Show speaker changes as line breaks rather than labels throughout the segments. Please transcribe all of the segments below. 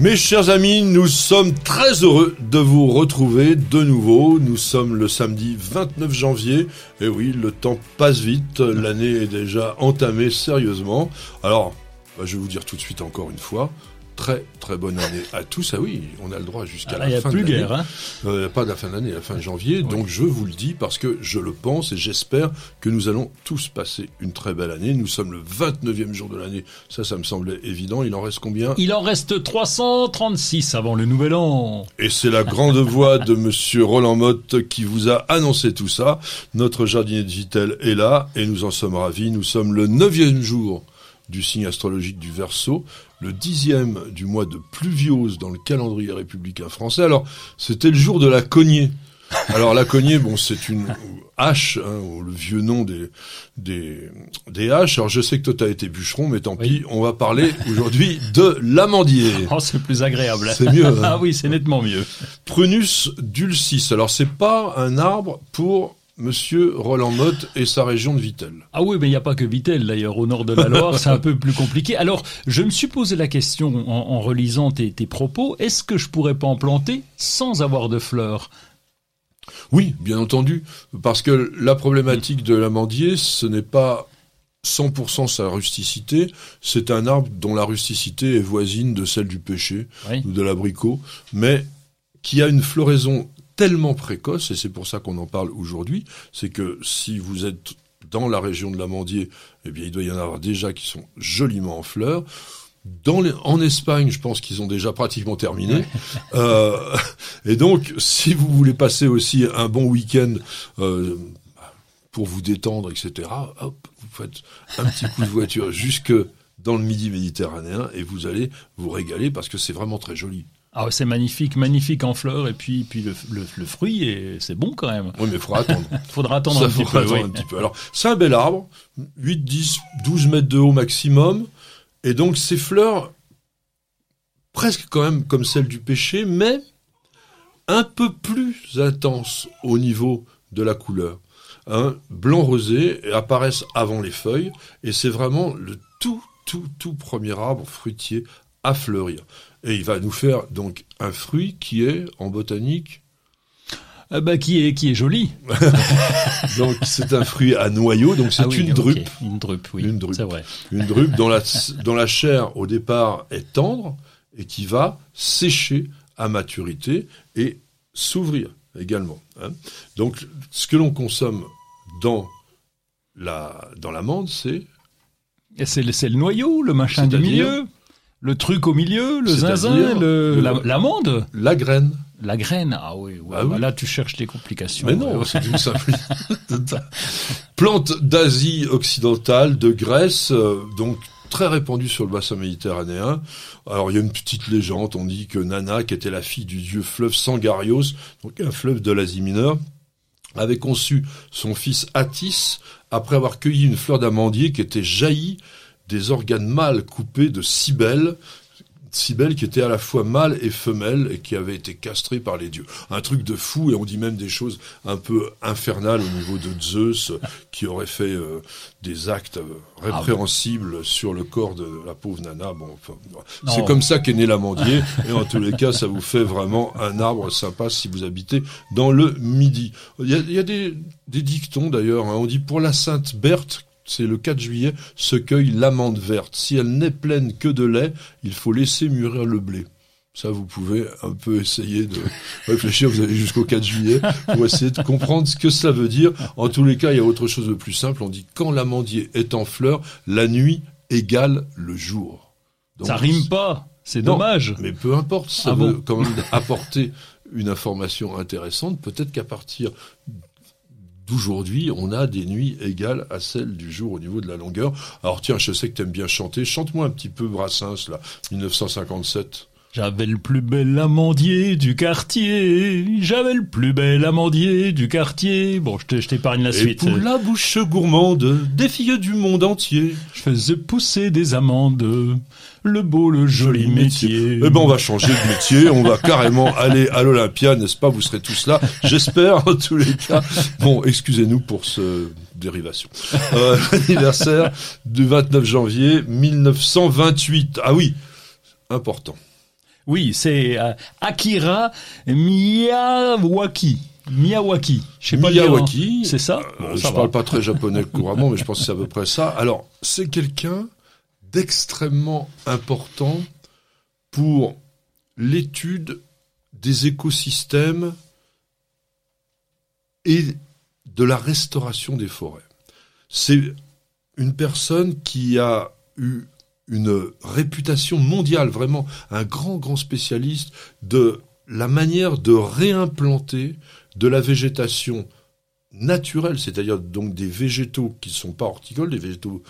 Mes chers amis, nous sommes très heureux de vous retrouver de nouveau. Nous sommes le samedi 29 janvier. Et oui, le temps passe vite. L'année est déjà entamée sérieusement. Alors, bah, je vais vous dire tout de suite encore une fois, très très bonne année à tous. Ah oui, on a le droit jusqu'à
Ah,
la
a
fin
plus
de l'année.
guère, hein.
Euh, pas de la fin de l'année, la fin de janvier. Donc je vous le dis parce que je le pense et j'espère que nous allons tous passer une très belle année. Nous sommes le 29e jour de l'année. Ça, ça me semblait évident. Il en reste combien?
Il en reste 336 avant le nouvel an.
Et c'est la grande voix de monsieur Roland Motte qui vous a annoncé tout ça. Notre jardinier digital est là et nous en sommes ravis. Nous sommes le neuvième jour du signe astrologique du Verseau, le dixième du mois de pluviose dans le calendrier républicain français. Alors, c'était le jour de la cognée. Alors la cognée, bon, c'est une hache, hein, ou le vieux nom des, des des haches. Alors je sais que toi t'as été bûcheron, mais tant pis. On va parler aujourd'hui de l'amandier.
Oh, c'est plus agréable.
C'est mieux, hein.
ah oui, c'est nettement mieux.
Prunus dulcis. Alors c'est pas un arbre pour Monsieur Roland Motte et sa région de Vittel.
Ah oui, mais il n'y a pas que Vitel d'ailleurs. Au nord de la Loire, c'est un peu plus compliqué. Alors, je me suis posé la question en, en relisant tes, tes propos. Est-ce que je pourrais pas en planter sans avoir de fleurs?
Oui, bien entendu, parce que la problématique de l'amandier, ce n'est pas 100% sa rusticité, c'est un arbre dont la rusticité est voisine de celle du pêcher
Oui.
ou de l'abricot, mais qui a une floraison tellement précoce, et c'est pour ça qu'on en parle aujourd'hui, c'est que si vous êtes dans la région de l'amandier, eh bien, il doit y en avoir déjà qui sont joliment en fleurs. Dans les- en Espagne, je pense qu'ils ont déjà pratiquement terminé. Euh, et donc, si vous voulez passer aussi un bon week-end euh, pour vous détendre, etc., hop, vous faites un petit coup de voiture jusque dans le midi méditerranéen et vous allez vous régaler parce que c'est vraiment très joli.
Ah, c'est magnifique, magnifique en fleurs. Et puis, puis le, le, le fruit, et c'est bon quand même.
Oui, mais il faudra attendre.
Faudra attendre
Ça,
un petit
faudra
peu.
attendre
oui.
un petit peu. Alors, c'est un bel arbre, 8, 10, 12 mètres de haut maximum, et donc ses fleurs, presque quand même comme celles du pêcher, mais un peu plus intenses au niveau de la couleur. Hein, blanc rosé, apparaissent avant les feuilles, et c'est vraiment le tout, tout, tout premier arbre fruitier à fleurir. Et il va nous faire donc un fruit qui est, en botanique,
Ah bah, qui est, qui est joli.
donc c'est un fruit à noyau, donc c'est
Ah oui,
une drupe.
Une drupe, oui.
Une drupe.
C'est vrai.
Une drupe dont la, dont la chair au départ est tendre et qui va sécher à maturité et s'ouvrir également. hein. Donc ce que l'on consomme dans la dans l'amande, c'est
c'est le, le noyau, le machin du milieu, le truc au milieu, le zinzin, le,
le-
la- l'amande,
la graine.
la graine. Ah oui, ouais,
Ah
bah
oui.
là tu cherches des complications.
Mais non,
Ouais,
c'est une simple plante d'Asie occidentale, de Grèce, euh, donc très répandue sur le bassin méditerranéen. Alors il y a une petite légende, on dit que Nana, qui était la fille du dieu fleuve Sangarios, donc un fleuve de l'Asie mineure, avait conçu son fils Attis après avoir cueilli une fleur d'amandier qui était jaillie des organes mâles coupés de Cybèle, Cybèle qui était à la fois mâle et femelle et qui avait été castrée par les dieux. Un truc de fou et on dit même des choses un peu infernales au niveau de Zeus qui aurait fait euh, des actes euh, répréhensibles sur le corps de la pauvre Nana. Bon, enfin, c'est comme ça qu'est né l'amandier et en tous les cas ça vous fait vraiment un arbre sympa si vous habitez dans le Midi. Il y a, il y a des, des dictons d'ailleurs. hein. On dit pour la Sainte Berthe c'est le 4 juillet, se cueille l'amande verte. Si elle n'est pleine que de lait, il faut laisser mûrir le blé. Ça, vous pouvez un peu essayer de réfléchir. Vous allez jusqu'au 4 juillet pour essayer de comprendre ce que ça veut dire. En tous les cas, il y a autre chose de plus simple. On dit quand l'amandier est en fleur, la nuit égale le jour. Donc,
Ça rime pas, c'est dommage.
Mais peu importe, ça
Ah
veut
bon
quand même apporter une information intéressante. Peut-être qu'à partir d'aujourd'hui, on a des nuits égales à celles du jour au niveau de la longueur. Alors tiens, je sais que tu aimes bien chanter. Chante-moi un petit peu Brassens, là, 1957.
J'avais le plus bel amandier du quartier, j'avais le plus bel amandier du quartier. Bon, je t'épargne la
Et
suite.
pour la bouche gourmande des filles du monde entier.
Je faisais pousser des amandes, le beau, le joli, métier.
Eh ben, on va changer de métier, on va carrément aller à l'Olympia, n'est-ce pas? Vous serez tous là, j'espère, en tous les cas. Bon, excusez-nous pour ce dérivation. Euh, Anniversaire du 29 janvier 1928. Ah oui, important.
Oui, c'est euh, Akira Miyawaki. Miyawaki. Je sais pas dire,
Miyawaki.
hein. C'est ça
Euh,
Bon,
je
ça va.
parle pas très japonais couramment, mais je pense que c'est à peu près ça. Alors, c'est quelqu'un d'extrêmement important pour l'étude des écosystèmes et de la restauration des forêts. C'est une personne qui a eu une réputation mondiale, vraiment un grand, grand spécialiste de la manière de réimplanter de la végétation naturelle, c'est-à-dire donc des végétaux qui ne sont pas horticoles, des végétaux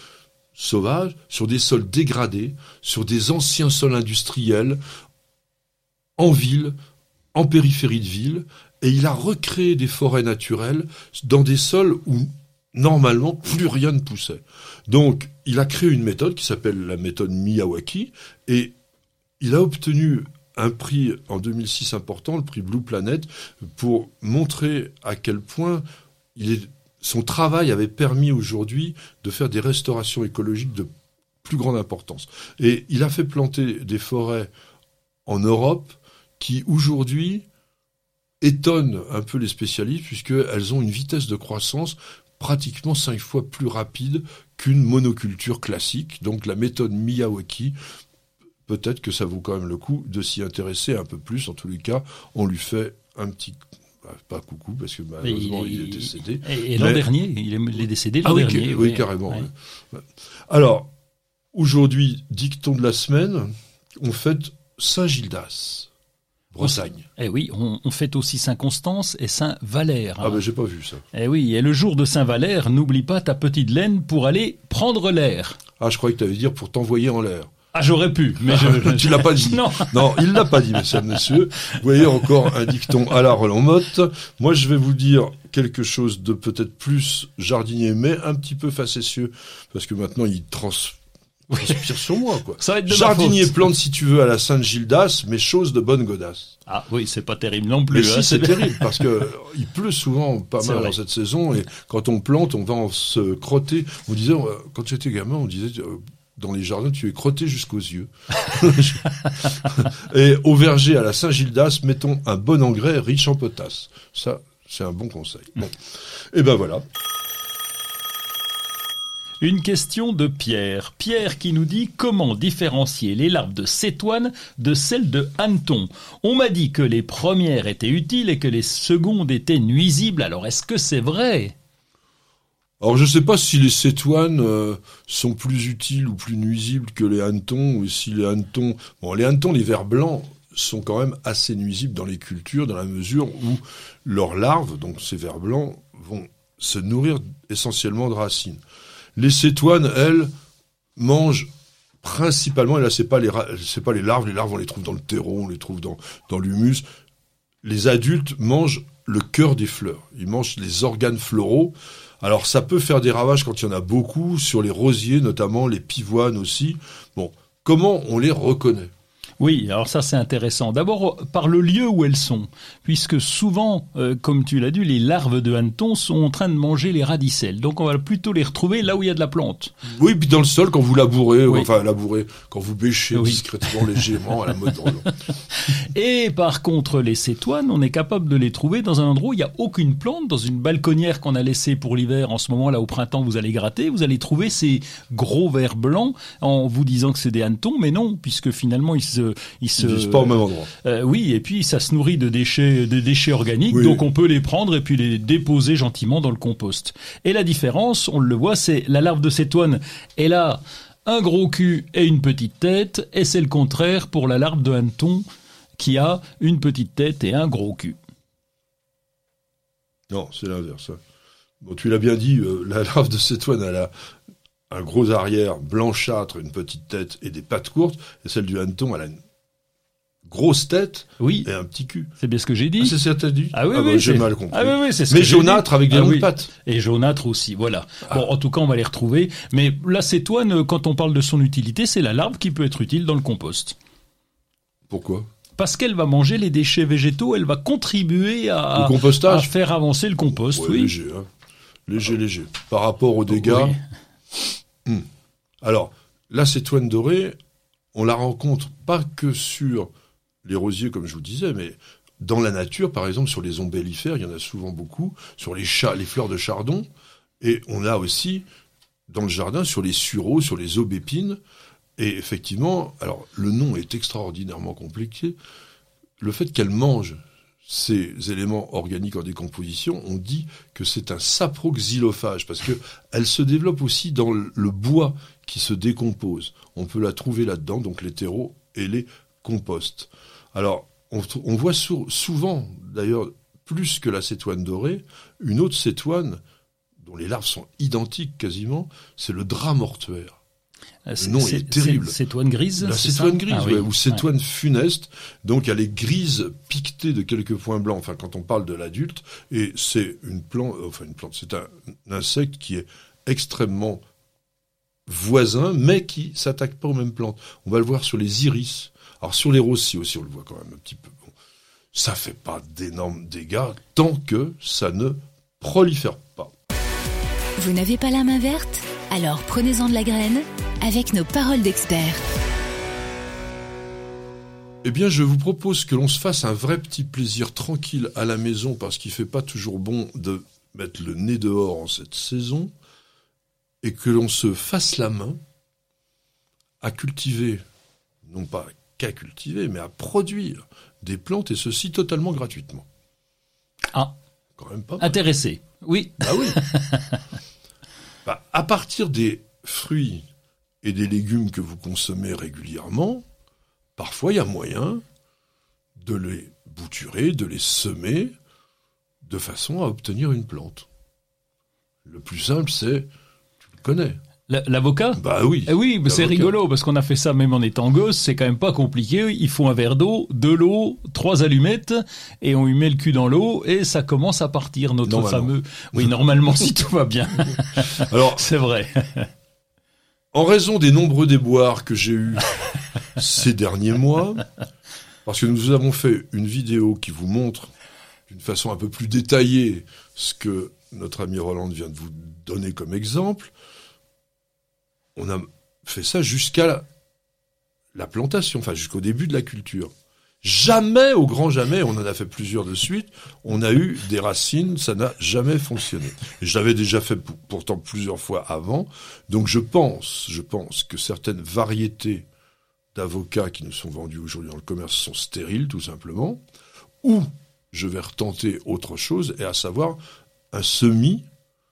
sauvages, sur des sols dégradés, sur des anciens sols industriels, en ville, en périphérie de ville, et il a recréé des forêts naturelles dans des sols où normalement plus rien ne poussait. Donc il a créé une méthode qui s'appelle la méthode Miyawaki, et il a obtenu un prix en 2006 important, le prix Blue Planet, pour montrer à quel point son travail avait permis aujourd'hui de faire des restaurations écologiques de plus grande importance. Et il a fait planter des forêts en Europe qui aujourd'hui étonnent un peu les spécialistes puisqu'elles ont une vitesse de croissance pratiquement cinq fois plus rapide qu'une monoculture classique. Donc la méthode Miyawaki, peut-être que ça vaut quand même le coup de s'y intéresser un peu plus. En tous les cas, on lui fait un petit bah, pas coucou parce que malheureusement il, est décédé.
Et, et l'an
Mais-
dernier, il est, il est décédé l'an
Ah oui,
dernier.
oui,
ouais.
carrément.
Ouais.
Alors, aujourd'hui, dicton de la semaine, on fête Saint-Gildas, Bretagne.
Eh oui, on, on fête aussi Saint-Constance et Saint-Valère.
Ah
hein.
ben j'ai pas vu ça.
Eh oui, et le jour de Saint-Valère, n'oublie pas ta petite laine pour aller prendre l'air.
Ah, je croyais que tu avais dire pour t'envoyer en l'air.
Ah, j'aurais pu, mais je...
tu l'as pas dit.
Non.
Non, il l'a pas dit, mesdames, messieurs. Vous voyez encore un dicton à la Roland Motte. Moi, je vais vous dire quelque chose de peut-être plus jardinier, mais un petit peu facétieux, parce que maintenant, il trans... transpire sur moi, quoi.
Ça va être de ma
Jardinier plante si tu veux à la Sainte-Gildas, mais chose de bonne godasse.
Ah oui, c'est pas terrible non plus.
Mais
hein,
si, c'est terrible, parce que il pleut souvent pas mal
vrai.
dans cette saison, et quand on plante, on va en se crotter. On disait, euh, quand j'étais gamin, on disait, euh, dans les jardins, tu es crotté jusqu'aux yeux. et au verger à la Saint-Gildas, mettons un bon engrais riche en potasse. Ça, c'est un bon conseil. Bon. Et ben voilà.
Une question de Pierre. Pierre qui nous dit comment différencier les larves de cétoine de celles de hanneton. On m'a dit que les premières étaient utiles et que les secondes étaient nuisibles. Alors est-ce que c'est vrai?
Alors je sais pas si les cétoines euh, sont plus utiles ou plus nuisibles que les hannetons, ou si les hannetons... Bon, les hannetons, les vers blancs, sont quand même assez nuisibles dans les cultures, dans la mesure où leurs larves, donc ces vers blancs, vont se nourrir essentiellement de racines. Les cétoines, elles, mangent principalement, et là c'est pas les c'est pas les larves, les larves on les trouve dans le terreau, on les trouve dans, dans l'humus. Les adultes mangent le cœur des fleurs, ils mangent les organes floraux. Alors ça peut faire des ravages quand il y en a beaucoup, sur les rosiers notamment, les pivoines aussi. Bon, comment on les reconnaît?
Oui, alors ça c'est intéressant. D'abord par le lieu où elles sont, puisque souvent, euh, comme tu l'as dit, les larves de hanneton sont en train de manger les radicelles. Donc on va plutôt les retrouver là où il y a de la plante.
Oui, puis dans le sol, quand vous labourez,
Oui.
enfin labourez, quand vous bêchez
Oui.
discrètement, légèrement, à la mode.
Et par contre, les cétoines, on est capable de les trouver dans un endroit où il n'y a aucune plante, dans une balconnière qu'on a laissée pour l'hiver. En ce moment, là, au printemps, vous allez gratter, vous allez trouver ces gros vers blancs en vous disant que c'est des hannetons, mais non, puisque finalement, ils se... Ils se
Ils vivent pas au même endroit.
Euh, oui, et puis ça se nourrit de déchets, de déchets organiques,
Oui.
donc on peut les prendre et puis les déposer gentiment dans le compost. Et la différence, on le voit, c'est la larve de cétoine, elle a un gros cul et une petite tête, et c'est le contraire pour la larve de hanneton qui a une petite tête et un gros cul.
Non, c'est l'inverse. Bon, tu l'as bien dit, euh, la larve de cétoine, elle a un gros arrière blanchâtre, une petite tête et des pattes courtes, et celle du hanneton, elle a une grosse tête
Oui,
et un petit cul.
c'est bien ce que j'ai
Ah,
dit.
c'est ça que t'as dit
Ah oui,
bah,
oui,
j'ai mal compris.
Ah oui, oui, c'est ce
Mais jaunâtre avec des
Ah
longues
oui.
pattes.
Et jaunâtre aussi, voilà. Bon, en tout cas, on va les retrouver. Mais l'acétoine, quand on parle de son utilité, c'est la larve qui peut être utile dans le compost.
Pourquoi?
Parce qu'elle va manger les déchets végétaux, elle va contribuer à,
Le
à
compostage
faire avancer le compost,
Ouais,
oui.
léger, hein. léger, léger. Par rapport aux dégâts.
Oui.
Alors, l'acétoine dorée, on la rencontre pas que sur les rosiers, comme je vous disais, mais dans la nature, par exemple, sur les ombellifères, il y en a souvent beaucoup, sur les, les fleurs de chardon, et on a aussi dans le jardin sur les sureaux, sur les aubépines, et effectivement, alors le nom est extraordinairement compliqué, le fait qu'elle mange ces éléments organiques en décomposition, on dit que c'est un saproxylophage parce que elle se développe aussi dans le le bois qui se décompose. On peut la trouver là-dedans, donc les terreaux et les composts. Alors, on, voit sou- souvent, d'ailleurs, plus que la cétoine dorée, une autre cétoine dont les larves sont identiques quasiment, c'est le drap mortuaire.
Euh, c'est-
nom est terrible.
Cétoine grise
La cétoine grise,
Ah oui.
ouais, ou cétoine funeste. Donc elle est grise, piquetée de quelques points blancs. Enfin, quand on parle de l'adulte, et c'est une plante, enfin une plante, c'est un, un insecte qui est extrêmement voisin, mais qui s'attaque pas aux mêmes plantes. On va le voir sur les iris. Alors sur les roses, si aussi on le voit quand même un petit peu. Bon, ça fait pas d'énormes dégâts tant que ça ne prolifère pas.
Vous n'avez pas la main verte? Alors prenez-en de la graine avec nos paroles d'experts.
Eh bien, je vous propose que l'on se fasse un vrai petit plaisir tranquille à la maison parce qu'il fait pas toujours bon de mettre le nez dehors en cette saison et que l'on se fasse la main à cultiver, non pas qu'à cultiver, mais à produire des plantes et ceci totalement gratuitement.
Ah,
Quand même pas. mal.
intéressé. Oui.
Bah oui. Bah, à partir des fruits et des légumes que vous consommez régulièrement, parfois il y a moyen de les bouturer, de les semer, de façon à obtenir une plante. Le plus simple, c'est, tu le connais.
La- L'avocat
Bah oui.
Eh oui, mais c'est rigolo parce qu'on a fait ça même en étant gosse, c'est quand même pas compliqué. Il faut un verre d'eau, de l'eau, trois allumettes et on y met le cul dans l'eau et ça commence à partir notre fameux. Oui, normalement si tout va bien,
Alors,
c'est vrai.
En raison des nombreux déboires que j'ai eus ces derniers mois, parce que nous avons fait une vidéo qui vous montre d'une façon un peu plus détaillée ce que notre ami Roland vient de vous donner comme exemple, on a fait ça jusqu'à la, la plantation, enfin jusqu'au début de la culture. Jamais, au grand jamais, on en a fait plusieurs de suite, on a eu des racines, ça n'a jamais fonctionné. Je l'avais déjà fait pour- pourtant plusieurs fois avant, donc je pense, je pense que certaines variétés d'avocats qui nous sont vendus aujourd'hui dans le commerce sont stériles, tout simplement, ou je vais retenter autre chose, et à savoir un semis,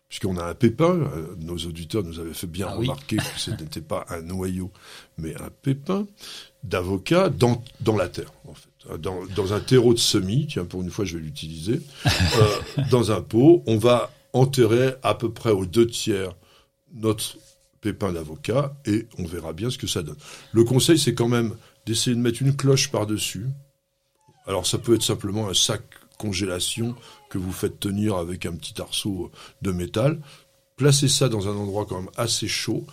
puisqu'on a un pépin, euh, nos auditeurs nous avaient fait bien
Ah oui.
remarquer que ce n'était pas un noyau, mais un pépin d'avocat dans, dans la terre, en fait. Dans, dans un terreau de semis, tiens, pour une fois, je vais l'utiliser, euh, dans un pot, on va enterrer à peu près aux deux tiers notre pépin d'avocat et on verra bien ce que ça donne. Le conseil, c'est quand même d'essayer de mettre une cloche par-dessus. Alors, ça peut être simplement un sac congélation que vous faites tenir avec un petit arceau de métal. Placez ça dans un endroit quand même assez chaud.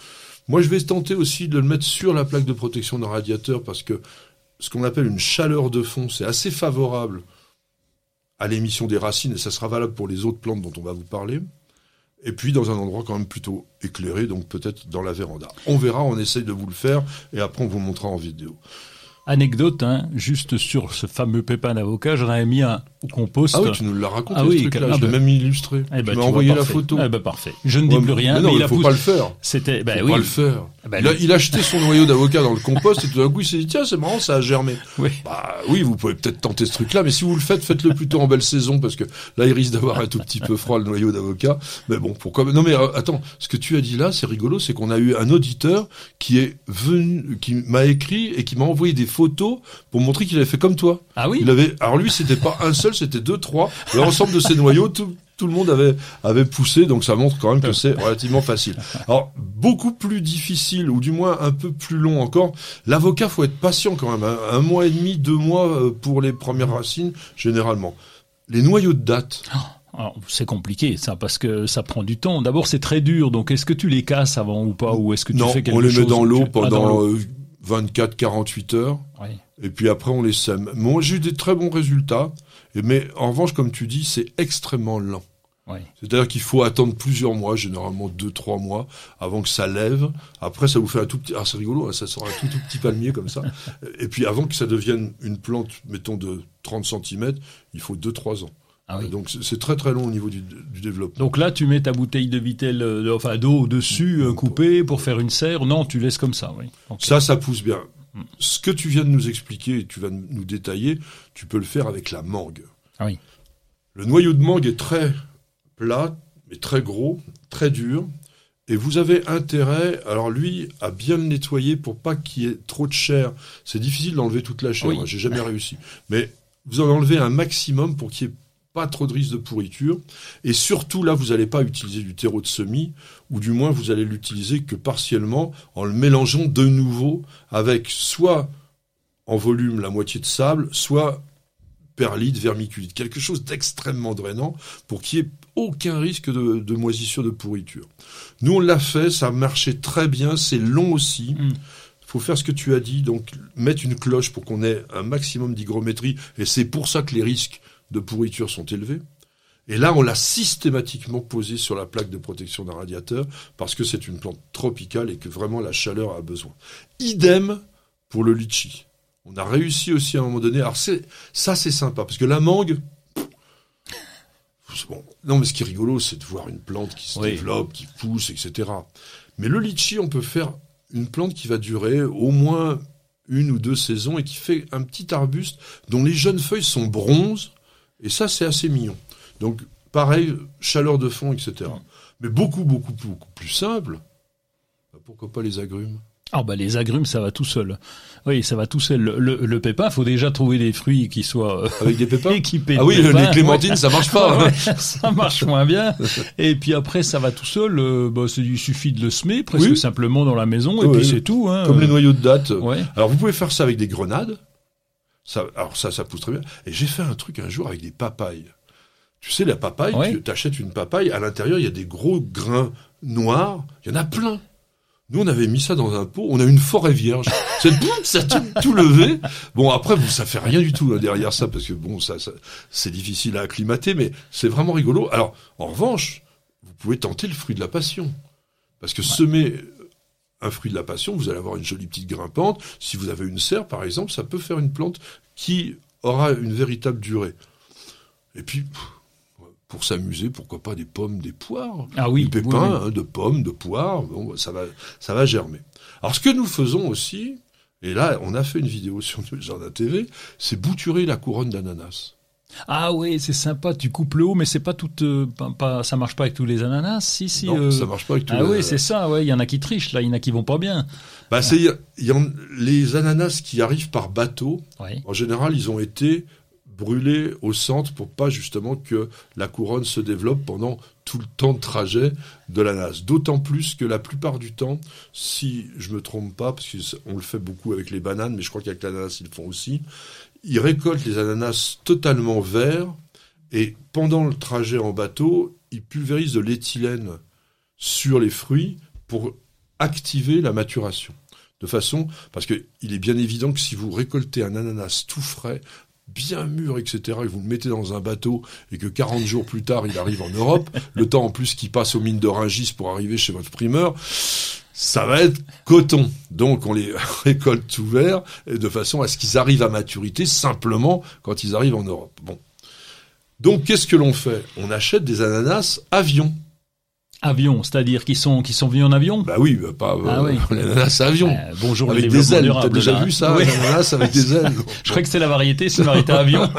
Moi, je vais tenter aussi de le mettre sur la plaque de protection d'un radiateur parce que ce qu'on appelle une chaleur de fond, c'est assez favorable à l'émission des racines et ça sera valable pour les autres plantes dont on va vous parler. Et puis dans un endroit quand même plutôt éclairé, donc peut-être dans la véranda. On verra, on essaye de vous le faire et après on vous montrera en vidéo.
Anecdote, hein, juste sur ce fameux pépin d'avocat, j'en avais mis un au compost.
Ah oui, tu nous l'as raconté
Ah
ce
oui,
truc-là,
ah
je l'ai
bah-
même illustré.
Eh ben,
tu m'as
vois,
envoyé la photo.
Eh ben, parfait. Je ne dis
Ouais,
plus rien,
mais
mais,
non,
il
il
a
faut
poussé-
pas le faire.
C'était, ben
Faut
oui.
pas le faire.
Ah bah,
il, a, il a acheté son noyau d'avocat dans le compost et tout d'un coup il s'est dit tiens c'est marrant ça a germé.
Oui.
Bah oui vous pouvez peut-être tenter ce truc là mais si vous le faites faites-le plutôt en belle saison parce que là il risque d'avoir un tout petit peu froid le noyau d'avocat. Mais bon pourquoi non mais euh, attends ce que tu as dit là c'est rigolo c'est qu'on a eu un auditeur qui est venu qui m'a écrit et qui m'a envoyé des photos pour montrer qu'il avait fait comme toi.
Ah oui.
Il avait alors lui c'était pas un seul c'était deux trois l'ensemble de ces noyaux tout tout le monde avait avait poussé, donc ça montre quand même que c'est relativement facile. Alors beaucoup plus difficile, ou du moins un peu plus long encore. L'avocat, faut être patient quand même. hein. Un mois et demi, deux mois euh, pour les premières racines, généralement. Les noyaux de date.
Alors, C'est compliqué ça parce que ça prend du temps. D'abord c'est très dur, donc est-ce que tu les casses avant ou pas ou est-ce que tu
non,
fais quelque
on les
chose
met dans l'eau
Ah,
pendant
l'eau.
euh, 24-48 heures.
Oui.
Et puis après, on les sème. Moi, j'ai eu des très bons résultats. Mais en revanche, comme tu dis, c'est extrêmement lent.
Oui.
C'est-à-dire qu'il faut attendre plusieurs mois, généralement deux, trois mois, avant que ça lève. Après, ça vous fait un tout petit... Ah, c'est rigolo, hein, ça sera un tout, tout petit palmier comme ça. Et puis avant que ça devienne une plante, mettons, de 30 cm, il faut deux, trois ans.
Ah oui.
Donc c'est- très très long au niveau du, du développement.
Donc là, tu mets ta bouteille de Vitel, euh, enfin d'eau dessus, euh, coupée pour faire une serre. Non, tu laisses comme ça, oui.
Ça, ça pousse bien. Ce que tu viens de nous expliquer et tu vas nous détailler, tu peux le faire avec la mangue.
Ah oui.
Le noyau de mangue est très plat, mais très gros, très dur. Et vous avez intérêt, alors lui, à bien le nettoyer pour pas qu'il y ait trop de chair. C'est difficile d'enlever toute la chair,
Oui.
j'ai jamais réussi. Mais vous en enlevez un maximum pour qu'il n'y ait pas trop de risque de pourriture. Et surtout, là, vous n'allez pas utiliser du terreau de semis, ou du moins, vous allez l'utiliser que partiellement en le mélangeant de nouveau avec soit en volume la moitié de sable, soit perlite, vermiculite, quelque chose d'extrêmement drainant pour qu'il n'y ait aucun risque de, de moisissure, de pourriture. Nous, on l'a fait, ça marchait très bien, c'est long aussi.
Mm.
faut faire ce que tu as dit, donc mettre une cloche pour qu'on ait un maximum d'hygrométrie, et c'est pour ça que les risques de pourriture sont élevés. Et là, on l'a systématiquement posé sur la plaque de protection d'un radiateur, parce que c'est une plante tropicale et que vraiment la chaleur a besoin. Idem pour le litchi. On a réussi aussi à un moment donné. Alors ça, c'est sympa parce que la mangue. pff, Bon, non, mais ce qui est rigolo, c'est de voir une plante qui se
Oui.
développe, qui pousse, etc. Mais le litchi, on peut faire une plante qui va durer au moins une ou deux saisons et qui fait un petit arbuste dont les jeunes feuilles sont bronzes. Et ça, c'est assez mignon. Donc, pareil, chaleur de fond, etc. Mais beaucoup, beaucoup, beaucoup plus simple. Bah, Pourquoi pas les agrumes?
Ah bah les agrumes, ça va tout seul. Oui, ça va tout seul. Le, le, le pépin, faut déjà trouver des fruits qui soient euh,
Avec des pépins?
équipés.
Ah
de
oui,
pépins.
les clémentines, ça marche pas.
Ouais, ça marche moins bien. Et puis après, ça va tout seul. euh, bah, il suffit de le semer presque
Oui.
simplement dans la maison et
Oui,
puis
oui.
c'est tout. Hein.
Comme les noyaux de date.
Ouais.
Alors vous pouvez faire ça avec des grenades. Ça, alors ça, ça pousse très bien. Et j'ai fait un truc un jour avec des papayes. Tu sais, la papaye, tu t'achètes une papaye, à l'intérieur, il y a des gros grains noirs. Il y en a plein. Nous, on avait mis ça dans un pot. On a une forêt vierge. Boum, ça a tout, levé. Bon, après, vous, ça fait rien du tout hein, derrière ça, parce que bon, ça, ça c'est difficile à acclimater, mais c'est vraiment rigolo. Alors, en revanche, vous pouvez tenter le fruit de la passion. Parce que semer un fruit de la passion, vous allez avoir une jolie petite grimpante. Si vous avez une serre, par exemple, ça peut faire une plante qui aura une véritable durée. Et puis, pour s'amuser, pourquoi pas des pommes, des poires
Ah oui.
des
oui,
pépins,
oui.
hein, de pommes, de poires, bon, ça va, ça va germer. Alors ce que nous faisons aussi, et là on a fait une vidéo sur le Jardin TV, c'est bouturer la couronne d'ananas.
Ah oui, c'est sympa. Tu coupes le haut, mais c'est pas tout. euh, pas, pas- ça marche pas avec tous les ananas. Si, si.
non,
euh,
ça marche pas avec tout
Ah
le-
oui, c'est ça. Ouais, il y en a qui trichent là, il y en a qui vont pas bien.
Bah, c'est, y en- les ananas qui arrivent par bateau,
Ouais.
en général, ils ont été brûlés au centre pour pas justement que la couronne se développe pendant tout le temps de trajet de l'ananas. D'autant plus que la plupart du temps, si je me trompe pas, parce qu'on le fait beaucoup avec les bananes, mais je crois qu'avec l'ananas ils le font aussi, ils récoltent les ananas totalement verts et pendant le trajet en bateau, ils pulvérisent de l'éthylène sur les fruits pour activer la maturation. De façon, parce que il est bien évident que si vous récoltez un ananas tout frais, bien mûr, etc., et que vous le mettez dans un bateau et que 40 jours plus tard il arrive en Europe, le temps en plus qu'il passe aux mines de pour arriver chez votre primeur, ça va être coton. Donc on les récolte tout vert et de façon à ce qu'ils arrivent à maturité simplement quand ils arrivent en Europe. Bon. Donc qu'est-ce que l'on fait? On achète des ananas avion.
Avion, c'est-à-dire qu'ils sont, qui sont venus en avion?
Bah oui, bah pas
Ah
euh,
oui.
l'ananas avion.
Euh, bonjour le
avec des
développement
ailes, t'as déjà
là.
vu ça,
Oui.
l'ananas avec des ailes?
Je croyais que c'était la variété, c'est une variété avion.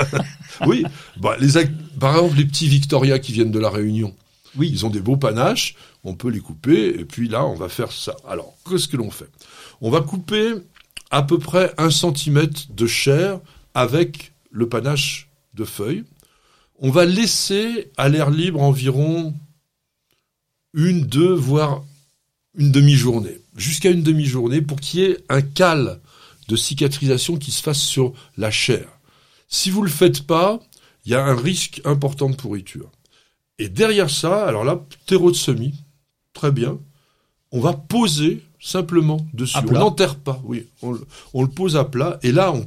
Oui, bah, les, par exemple, les petits Victoria qui viennent de la Réunion,
Oui.
ils ont des beaux panaches, on peut les couper, et puis là, on va faire ça. Alors, qu'est-ce que l'on fait? On va couper à peu près un centimètre de chair avec le panache de feuilles. On va laisser à l'air libre environ une, deux, voire une demi-journée, jusqu'à une demi-journée pour qu'il y ait un cal de cicatrisation qui se fasse sur la chair. Si vous le faites pas, il y a un risque important de pourriture. Et derrière ça, alors là, terreau de semis, très bien. On va poser simplement dessus. On n'enterre pas, oui. On, on, le pose à plat et là, on,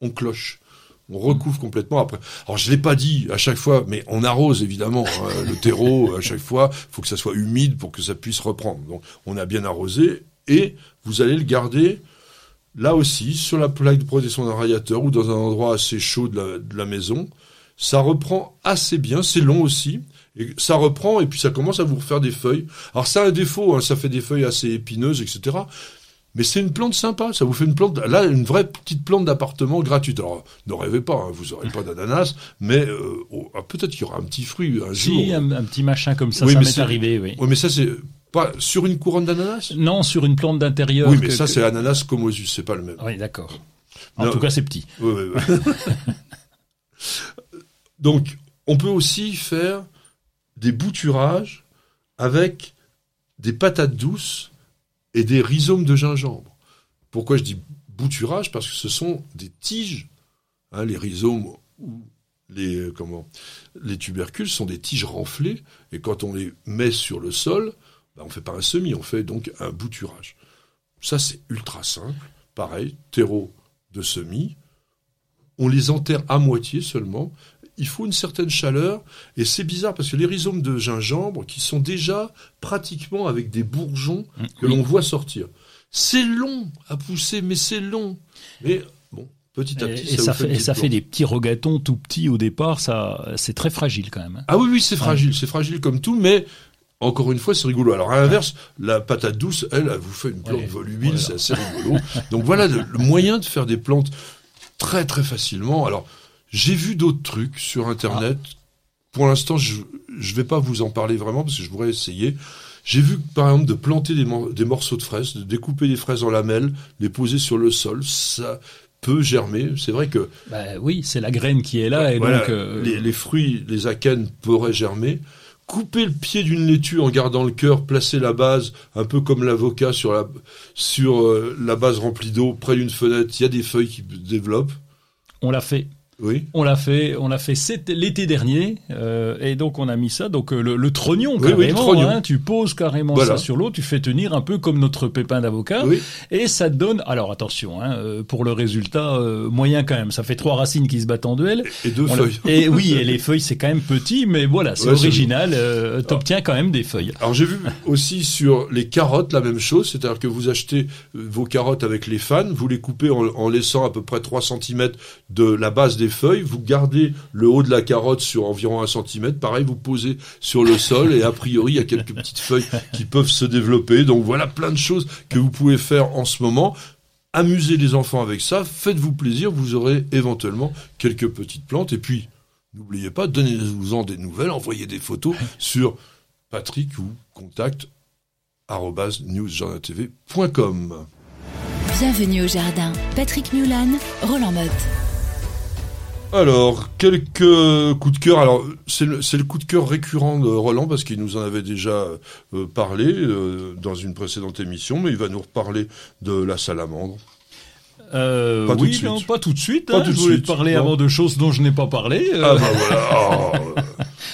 on cloche on recouvre complètement après. Alors je l'ai pas dit à chaque fois, mais on arrose évidemment hein, le terreau à chaque fois. Il faut que ça soit humide pour que ça puisse reprendre. Donc on a bien arrosé et vous allez le garder là aussi sur la plaque de protection d'un radiateur ou dans un endroit assez chaud de la, maison. Ça reprend assez bien, c'est long aussi. Et ça reprend et puis ça commence à vous refaire des feuilles. Alors ça a un défaut, hein, ça fait des feuilles assez épineuses, etc. Mais c'est une plante sympa, ça vous fait une plante, là, une vraie petite plante d'appartement gratuite. Alors, ne rêvez pas, hein, vous aurez pas d'ananas, mais euh, oh, ah, peut-être qu'il y aura un petit fruit un
si,
jour.
Un, un, petit machin comme ça, ça m'est arrivé, oui.
Oui, mais ça, c'est pas sur une couronne d'ananas?
Non, sur une plante d'intérieur.
Oui, mais ça, c'est ananas comosus, c'est pas le même.
Oui, d'accord. En tout cas, c'est petit.
Oui, oui, oui. Donc, on peut aussi faire des bouturages avec des patates douces et des rhizomes de gingembre. Pourquoi je dis bouturage? Parce que ce sont des tiges. Hein, les rhizomes ou les, comment, les tubercules sont des tiges renflées, et quand on les met sur le sol, ben on fait pas un semis, on fait donc un bouturage. Ça, c'est ultra simple. Pareil, terreau de semis. On les enterre à moitié seulement. Il faut une certaine chaleur. Et c'est bizarre parce que les rhizomes de gingembre, qui sont déjà pratiquement avec des bourgeons mmh. que l'on voit sortir. C'est long à pousser, mais c'est long. Mais bon, petit à petit,
et, ça, fait, et ça fait des petits rogatons tout petits au départ. Ça, c'est très fragile quand même. Hein.
Ah oui, oui, c'est fragile, c'est fragile comme tout, mais encore une fois, c'est rigolo. Alors à l'inverse, la patate douce, elle, elle vous fait une plante volubile, c'est assez rigolo. Donc voilà le, moyen de faire des plantes très très facilement. Alors j'ai vu d'autres trucs sur Internet. Pour l'instant, je ne vais pas vous en parler vraiment parce que je voudrais essayer. J'ai vu, par exemple, de planter des, des, morceaux de fraises, de découper des fraises en lamelles, les poser sur le sol. Ça peut germer. C'est vrai que...
Bah, oui, c'est la graine qui est là. et donc, euh,
les, les, fruits, les akènes pourraient germer couper le pied d'une laitue en gardant le cœur, placer la base, un peu comme l'avocat sur la sur euh, la base remplie d'eau près d'une fenêtre. Il y a des feuilles qui développent.
On l'a fait.
Oui.
On l'a fait, on l'a fait l'été dernier, euh, et donc on a mis ça. Donc euh, le, le trognon carrément, Hein, tu poses carrément ça sur l'eau, tu fais tenir un peu comme notre pépin d'avocat, et ça te donne. Alors attention, hein, euh, pour le résultat euh, moyen quand même, ça fait trois racines qui se battent en duel.
Et deux feuilles.
Et oui, et les feuilles c'est quand même petit, mais voilà, c'est original. Euh, T'obtiens quand même des feuilles.
Alors j'ai vu aussi sur les carottes la même chose, c'est-à-dire que vous achetez vos carottes avec les fans, vous les coupez en, en laissant à peu près 3 cm de la base des feuilles, vous gardez le haut de la carotte sur environ un centimètre, pareil, vous posez sur le sol et a priori il y a quelques petites feuilles qui peuvent se développer. Donc voilà plein de choses que vous pouvez faire en ce moment. Amusez les enfants avec ça, faites-vous plaisir, vous aurez éventuellement quelques petites plantes et puis n'oubliez pas, donnez-vous-en des nouvelles, envoyez des photos sur Patrick ou contact newsjournaltv.com.
Bienvenue au jardin. Patrick Mulan, Roland Motte.
Alors, quelques coups de cœur. Alors, c'est le, coup de cœur récurrent de Roland parce qu'il nous en avait déjà euh, parlé euh, dans une précédente émission, mais il va nous reparler de la salamandre.
Euh, pas oui, non, pas tout de suite. Hein, tout je voulais te parler avant de choses dont je n'ai pas parlé.
Ah bah voilà.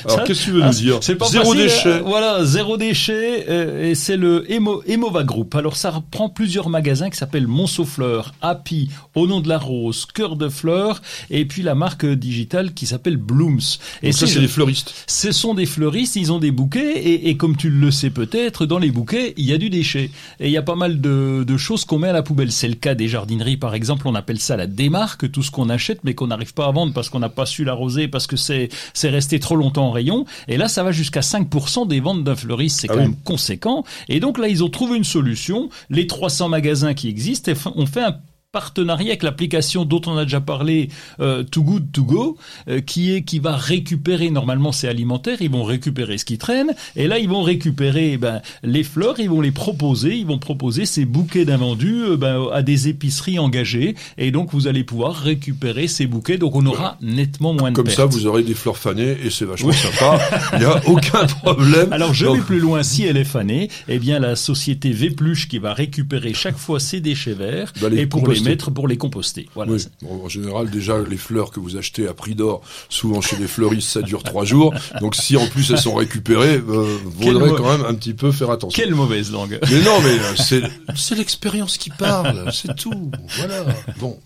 Oh. Alors, qu'est-ce que tu veux nous ah, dire
C'est pas Zéro déchet. Euh, voilà, zéro déchet, euh, et c'est le Emo, Emova Group. Alors, ça reprend plusieurs magasins qui s'appellent Monceau Fleurs, Happy, Au nom de la rose, Cœur de fleurs, et puis la marque digitale qui s'appelle Blooms.
Et ça, c'est des fleuristes.
Ce sont des fleuristes, ils ont des bouquets, et, et, comme tu le sais peut-être, dans les bouquets, il y a du déchet. Et il y a pas mal de, de choses qu'on met à la poubelle. C'est le cas des jardineries, par exemple, on appelle ça la démarque, tout ce qu'on achète, mais qu'on n'arrive pas à vendre parce qu'on n'a pas su l'arroser, parce que c'est resté trop longtemps rayon. Et là, ça va jusqu'à 5% des ventes d'un fleuriste. C'est ah quand même conséquent. Et donc là, ils ont trouvé une solution. Les 300 magasins qui existent ont fait un partenariat avec l'application dont on a déjà parlé, euh, Too Good To Go, euh, qui est qui va récupérer normalement c'est alimentaire, ils vont récupérer ce qui traîne, et là ils vont récupérer ben, les fleurs, ils vont les proposer, ils vont proposer ces bouquets d'invendus euh, ben, à des épiceries engagées, et donc vous allez pouvoir récupérer ces bouquets, donc on aura nettement moins de
Comme ça, vous aurez des fleurs fanées et c'est vachement sympa. Il n'y a aucun problème.
Alors je vais plus loin. Si elle est fanée, eh bien la société Vépluche qui va récupérer chaque fois ses déchets verts et pour les mettre pour les composter. Voilà.
en général, déjà les fleurs que vous achetez à prix d'or, souvent chez les fleuristes, ça dure trois jours. Donc si en plus elles sont récupérées, euh, vaudrait quand même un petit peu faire attention.
Quelle mauvaise langue.
Mais non, mais euh, c'est c'est l'expérience qui parle, c'est tout. Voilà. Bon,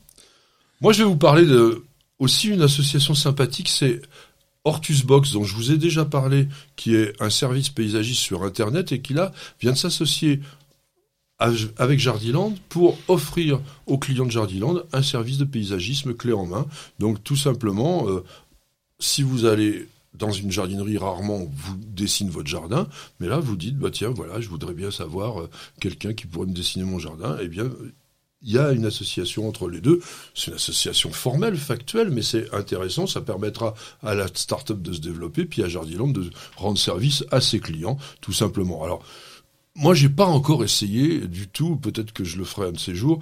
moi je vais vous parler de aussi une association sympathique, c'est Hortus Box, dont je vous ai déjà parlé, qui est un service paysagiste sur Internet et qui là vient de s'associer avec Jardiland pour offrir aux clients de Jardiland un service de paysagisme clé en main. Donc tout simplement, euh, si vous allez dans une jardinerie, rarement vous dessine votre jardin, mais là vous dites, bah tiens, voilà, je voudrais bien savoir euh, quelqu'un qui pourrait me dessiner mon jardin. Eh bien, il y a une association entre les deux. C'est une association formelle, factuelle, mais c'est intéressant. Ça permettra à la start-up de se développer, puis à Jardiland de rendre service à ses clients, tout simplement. Alors, moi, j'ai pas encore essayé du tout. Peut-être que je le ferai un de ces jours.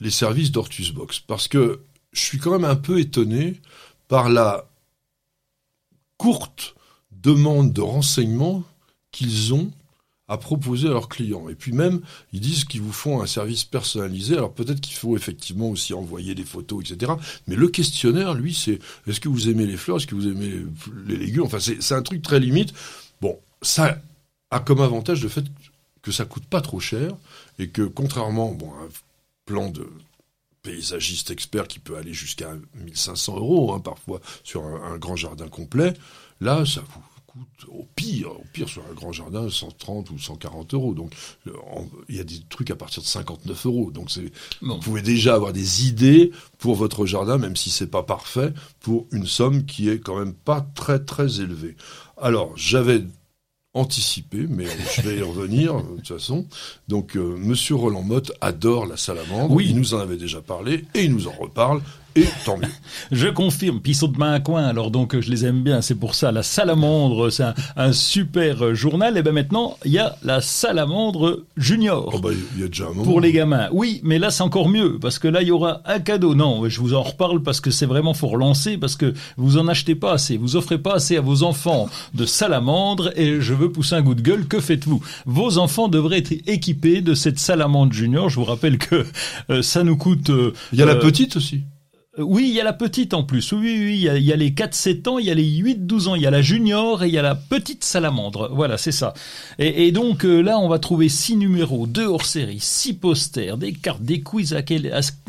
Les services d'Hortus Box, parce que je suis quand même un peu étonné par la courte demande de renseignements qu'ils ont à proposer à leurs clients. Et puis même, ils disent qu'ils vous font un service personnalisé. Alors peut-être qu'il faut effectivement aussi envoyer des photos, etc. Mais le questionnaire, lui, c'est est-ce que vous aimez les fleurs, est-ce que vous aimez les légumes? Enfin, c'est un truc très limite. Bon, ça a comme avantage le fait que ça coûte pas trop cher et que contrairement, bon, un plan de paysagiste expert qui peut aller jusqu'à 1500 euros hein, parfois sur un, un grand jardin complet, là, ça vous au pire, au pire sur un grand jardin, 130 ou 140 euros. Donc euh, il y a des trucs à partir de 59 euros. Donc vous pouvez déjà avoir des idées pour votre jardin, même si c'est pas parfait, pour une somme qui est quand même pas très très élevée. Alors j'avais anticipé, mais je vais y revenir de toute façon. Donc, euh, Monsieur Roland Motte adore la salamandre.
Oui.
Il nous en avait déjà parlé et il nous en reparle et tant mieux.
Je confirme, puis de main à coin, alors donc je les aime bien, c'est pour ça. La salamandre, c'est un, super journal. Et ben maintenant, il y a la salamandre junior.
Oh bah, il y a déjà un.
Pour les gamins. Oui, mais là c'est encore mieux, parce que là il y aura un cadeau. Non, je vous en reparle parce que c'est vraiment faut relancer, parce que vous en achetez pas assez, vous offrez pas assez à vos enfants de salamandre, et je veux pousser un coup de gueule, que faites-vous? Vos enfants devraient être équipés de cette salamandre junior. Je vous rappelle que euh, ça nous coûte... Euh,
il y a la petite aussi.
Euh, oui, il y a la petite en plus. Oui, oui, il y a, il y a les 4-7 ans, il y a les 8-12 ans, il y a la junior et il y a la petite salamandre. Voilà, c'est ça. Et, et donc euh, là, on va trouver six numéros, deux hors série, six posters, des cartes, des quiz à,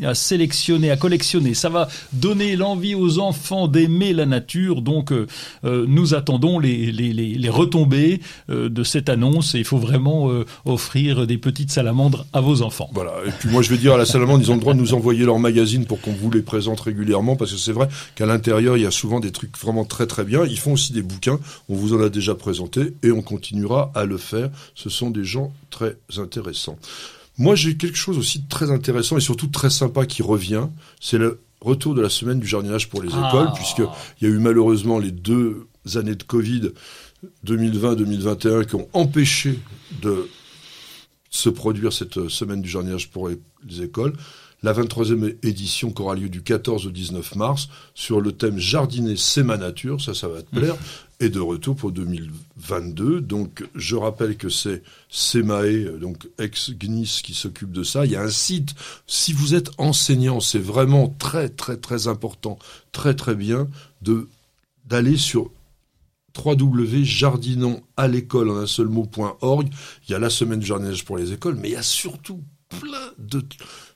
à, sélectionner, à collectionner. Ça va donner l'envie aux enfants d'aimer la nature. Donc, euh, nous attendons les, les, les, les retombées de cette annonce et il faut vraiment offrir des petites salamandres à vos enfants.
Voilà. Et puis moi, je vais dire à la salamandre, ils ont le droit de nous envoyer leur magazine pour qu'on vous les présente régulièrement parce que c'est vrai qu'à l'intérieur, il y a souvent des trucs vraiment très très bien. Ils font aussi des bouquins, on vous en a déjà présenté et on continuera à le faire. Ce sont des gens très intéressants. Moi, j'ai quelque chose aussi de très intéressant et surtout très sympa qui revient. C'est le retour de la semaine du jardinage pour les écoles, ah. puisqu'il y a eu malheureusement les deux années de Covid 2020-2021 qui ont empêché de se produire cette semaine du jardinage pour les écoles la 23e édition qui aura lieu du 14 au 19 mars sur le thème Jardiner, c'est ma nature, ça, ça va te plaire, et de retour pour 2022. Donc, je rappelle que c'est Semae, donc ex-GNIS, qui s'occupe de ça. Il y a un site, si vous êtes enseignant, c'est vraiment très, très, très important, très, très bien de d'aller sur www.jardinons à l'école en un seul mot.org. Il y a la semaine du jardinage pour les écoles, mais il y a surtout plein de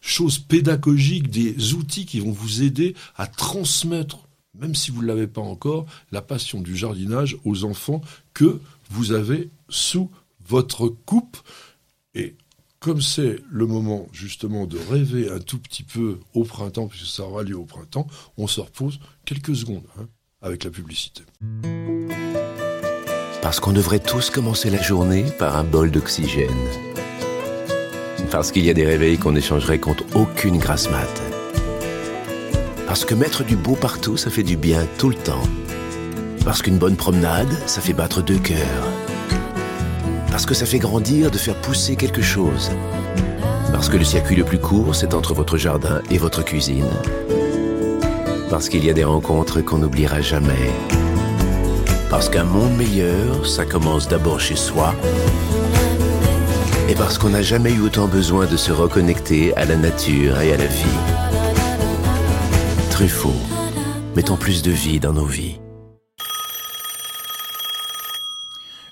choses pédagogiques, des outils qui vont vous aider à transmettre, même si vous ne l'avez pas encore, la passion du jardinage aux enfants que vous avez sous votre coupe. Et comme c'est le moment justement de rêver un tout petit peu au printemps, puisque ça aura lieu au printemps, on se repose quelques secondes hein, avec la publicité.
Parce qu'on devrait tous commencer la journée par un bol d'oxygène Parce qu'il y a des réveils qu'on échangerait contre aucune grasse mat. Parce que mettre du beau partout, ça fait du bien tout le temps. Parce qu'une bonne promenade, ça fait battre deux cœurs. Parce que ça fait grandir de faire pousser quelque chose. Parce que le circuit le plus court, c'est entre votre jardin et votre cuisine. Parce qu'il y a des rencontres qu'on n'oubliera jamais. Parce qu'un monde meilleur, ça commence d'abord chez soi. Et parce qu'on n'a jamais eu autant besoin de se reconnecter à la nature et à la vie. Truffaut, mettons plus de vie dans nos vies.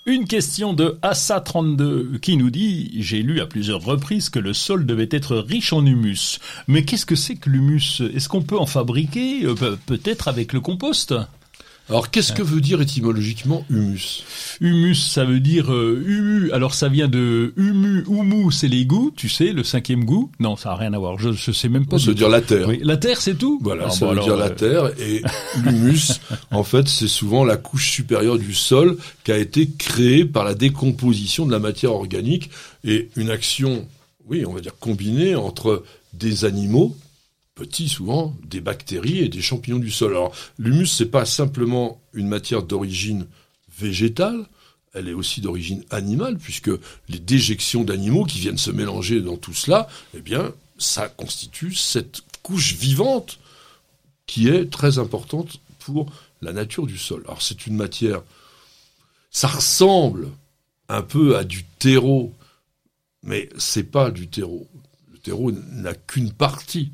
Une question de Assa32 qui nous dit J'ai lu à plusieurs reprises que le sol devait être riche en humus. Mais qu'est-ce que c'est que l'humus? Est-ce qu'on peut en fabriquer euh, Peut-être avec le compost?
Alors, qu'est-ce que veut dire étymologiquement humus?
Humus, ça veut dire euh, humu. Alors, ça vient de humu, humu, c'est les goûts, tu sais, le cinquième goût. Non, ça n'a rien à voir. Je, je sais même pas.
Ça veut dire la terre.
Oui, la terre, c'est tout?
Voilà, ça veut dire la euh, terre. Et l'humus, en fait, c'est souvent la couche supérieure du sol qui a été créée par la décomposition de la matière organique et une action, oui, on va dire combinée entre des animaux petits souvent, des bactéries et des champignons du sol. Alors l'humus, c'est pas simplement une matière d'origine végétale, elle est aussi d'origine animale, puisque les déjections d'animaux qui viennent se mélanger dans tout cela, eh bien, ça constitue cette couche vivante qui est très importante pour la nature du sol. Alors c'est une matière, ça ressemble un peu à du terreau, mais c'est pas du terreau. Le terreau n'a qu'une partie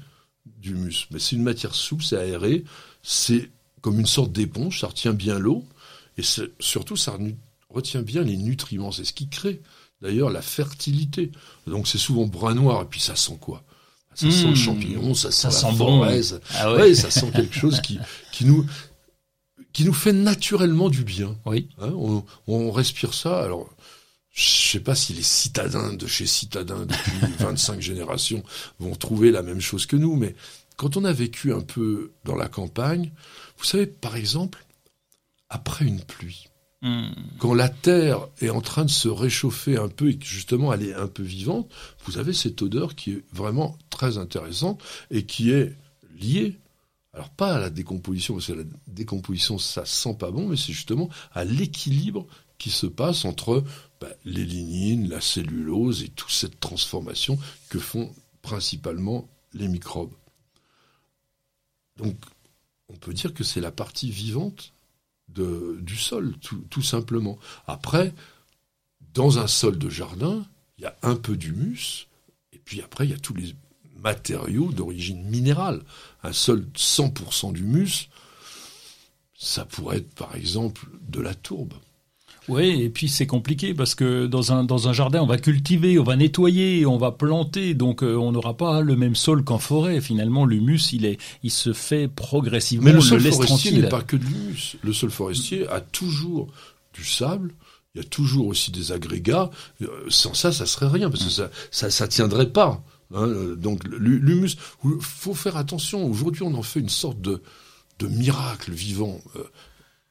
d'humus. Mais c'est une matière souple, c'est aéré, c'est comme une sorte d'éponge, ça retient bien l'eau, et surtout ça retient bien les nutriments. C'est ce qui crée d'ailleurs la fertilité. Donc c'est souvent brun noir, et puis ça sent quoi? Ça sent le mmh. champignon, ça sent
ça
la
sent bon.
Ah ouais. ça sent quelque chose qui, qui nous qui nous fait naturellement du bien.
Oui.
Hein, on, on, respire ça. Alors, je sais pas si les citadins de chez Citadins depuis 25 générations vont trouver la même chose que nous, mais quand on a vécu un peu dans la campagne, vous savez, par exemple, après une pluie, hmm. quand la terre est en train de se réchauffer un peu et que justement elle est un peu vivante, vous avez cette odeur qui est vraiment très intéressante et qui est liée alors pas à la décomposition, parce que la décomposition, ça sent pas bon, mais c'est justement à l'équilibre qui se passe entre bah, les lignines, la cellulose et toute cette transformation que font principalement les microbes. Donc, on peut dire que c'est la partie vivante du sol, tout, tout, simplement. Après, dans un sol de jardin, il y a un peu d'humus, et puis après, il y a tous les matériaux d'origine minérale. Un sol 100% d'humus, ça pourrait être par exemple de la tourbe.
Oui, et puis c'est compliqué parce que dans un dans un jardin, on va cultiver, on va nettoyer, on va planter, donc euh, on n'aura pas le même sol qu'en forêt. Finalement, l'humus, il est, il se fait progressivement.
Mais le sol forestier n'est pas que de l'humus. Le sol forestier a toujours du sable. Il y a toujours aussi des agrégats. Euh, sans ça, ça serait rien parce que ça ça, ça tiendrait pas. Hein. Donc l'humus, faut faire attention. Aujourd'hui, on en fait une sorte de de miracle vivant. Euh,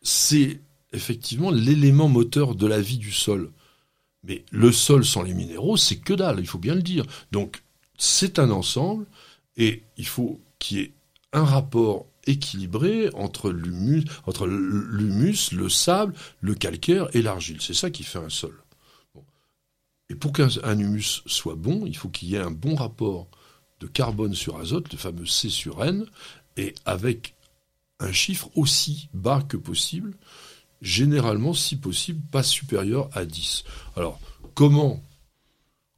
c'est effectivement l'élément moteur de la vie du sol. Mais le sol sans les minéraux, c'est que dalle, il faut bien le dire. Donc c'est un ensemble et il faut qu'il y ait un rapport équilibré entre l'humus, le sable, le calcaire et l'argile. C'est ça qui fait un sol. Et pour qu'un humus soit bon, il faut qu'il y ait un bon rapport de carbone sur azote, le fameux C sur N, et avec un chiffre aussi bas que possible généralement, si possible, pas supérieur à 10. Alors, comment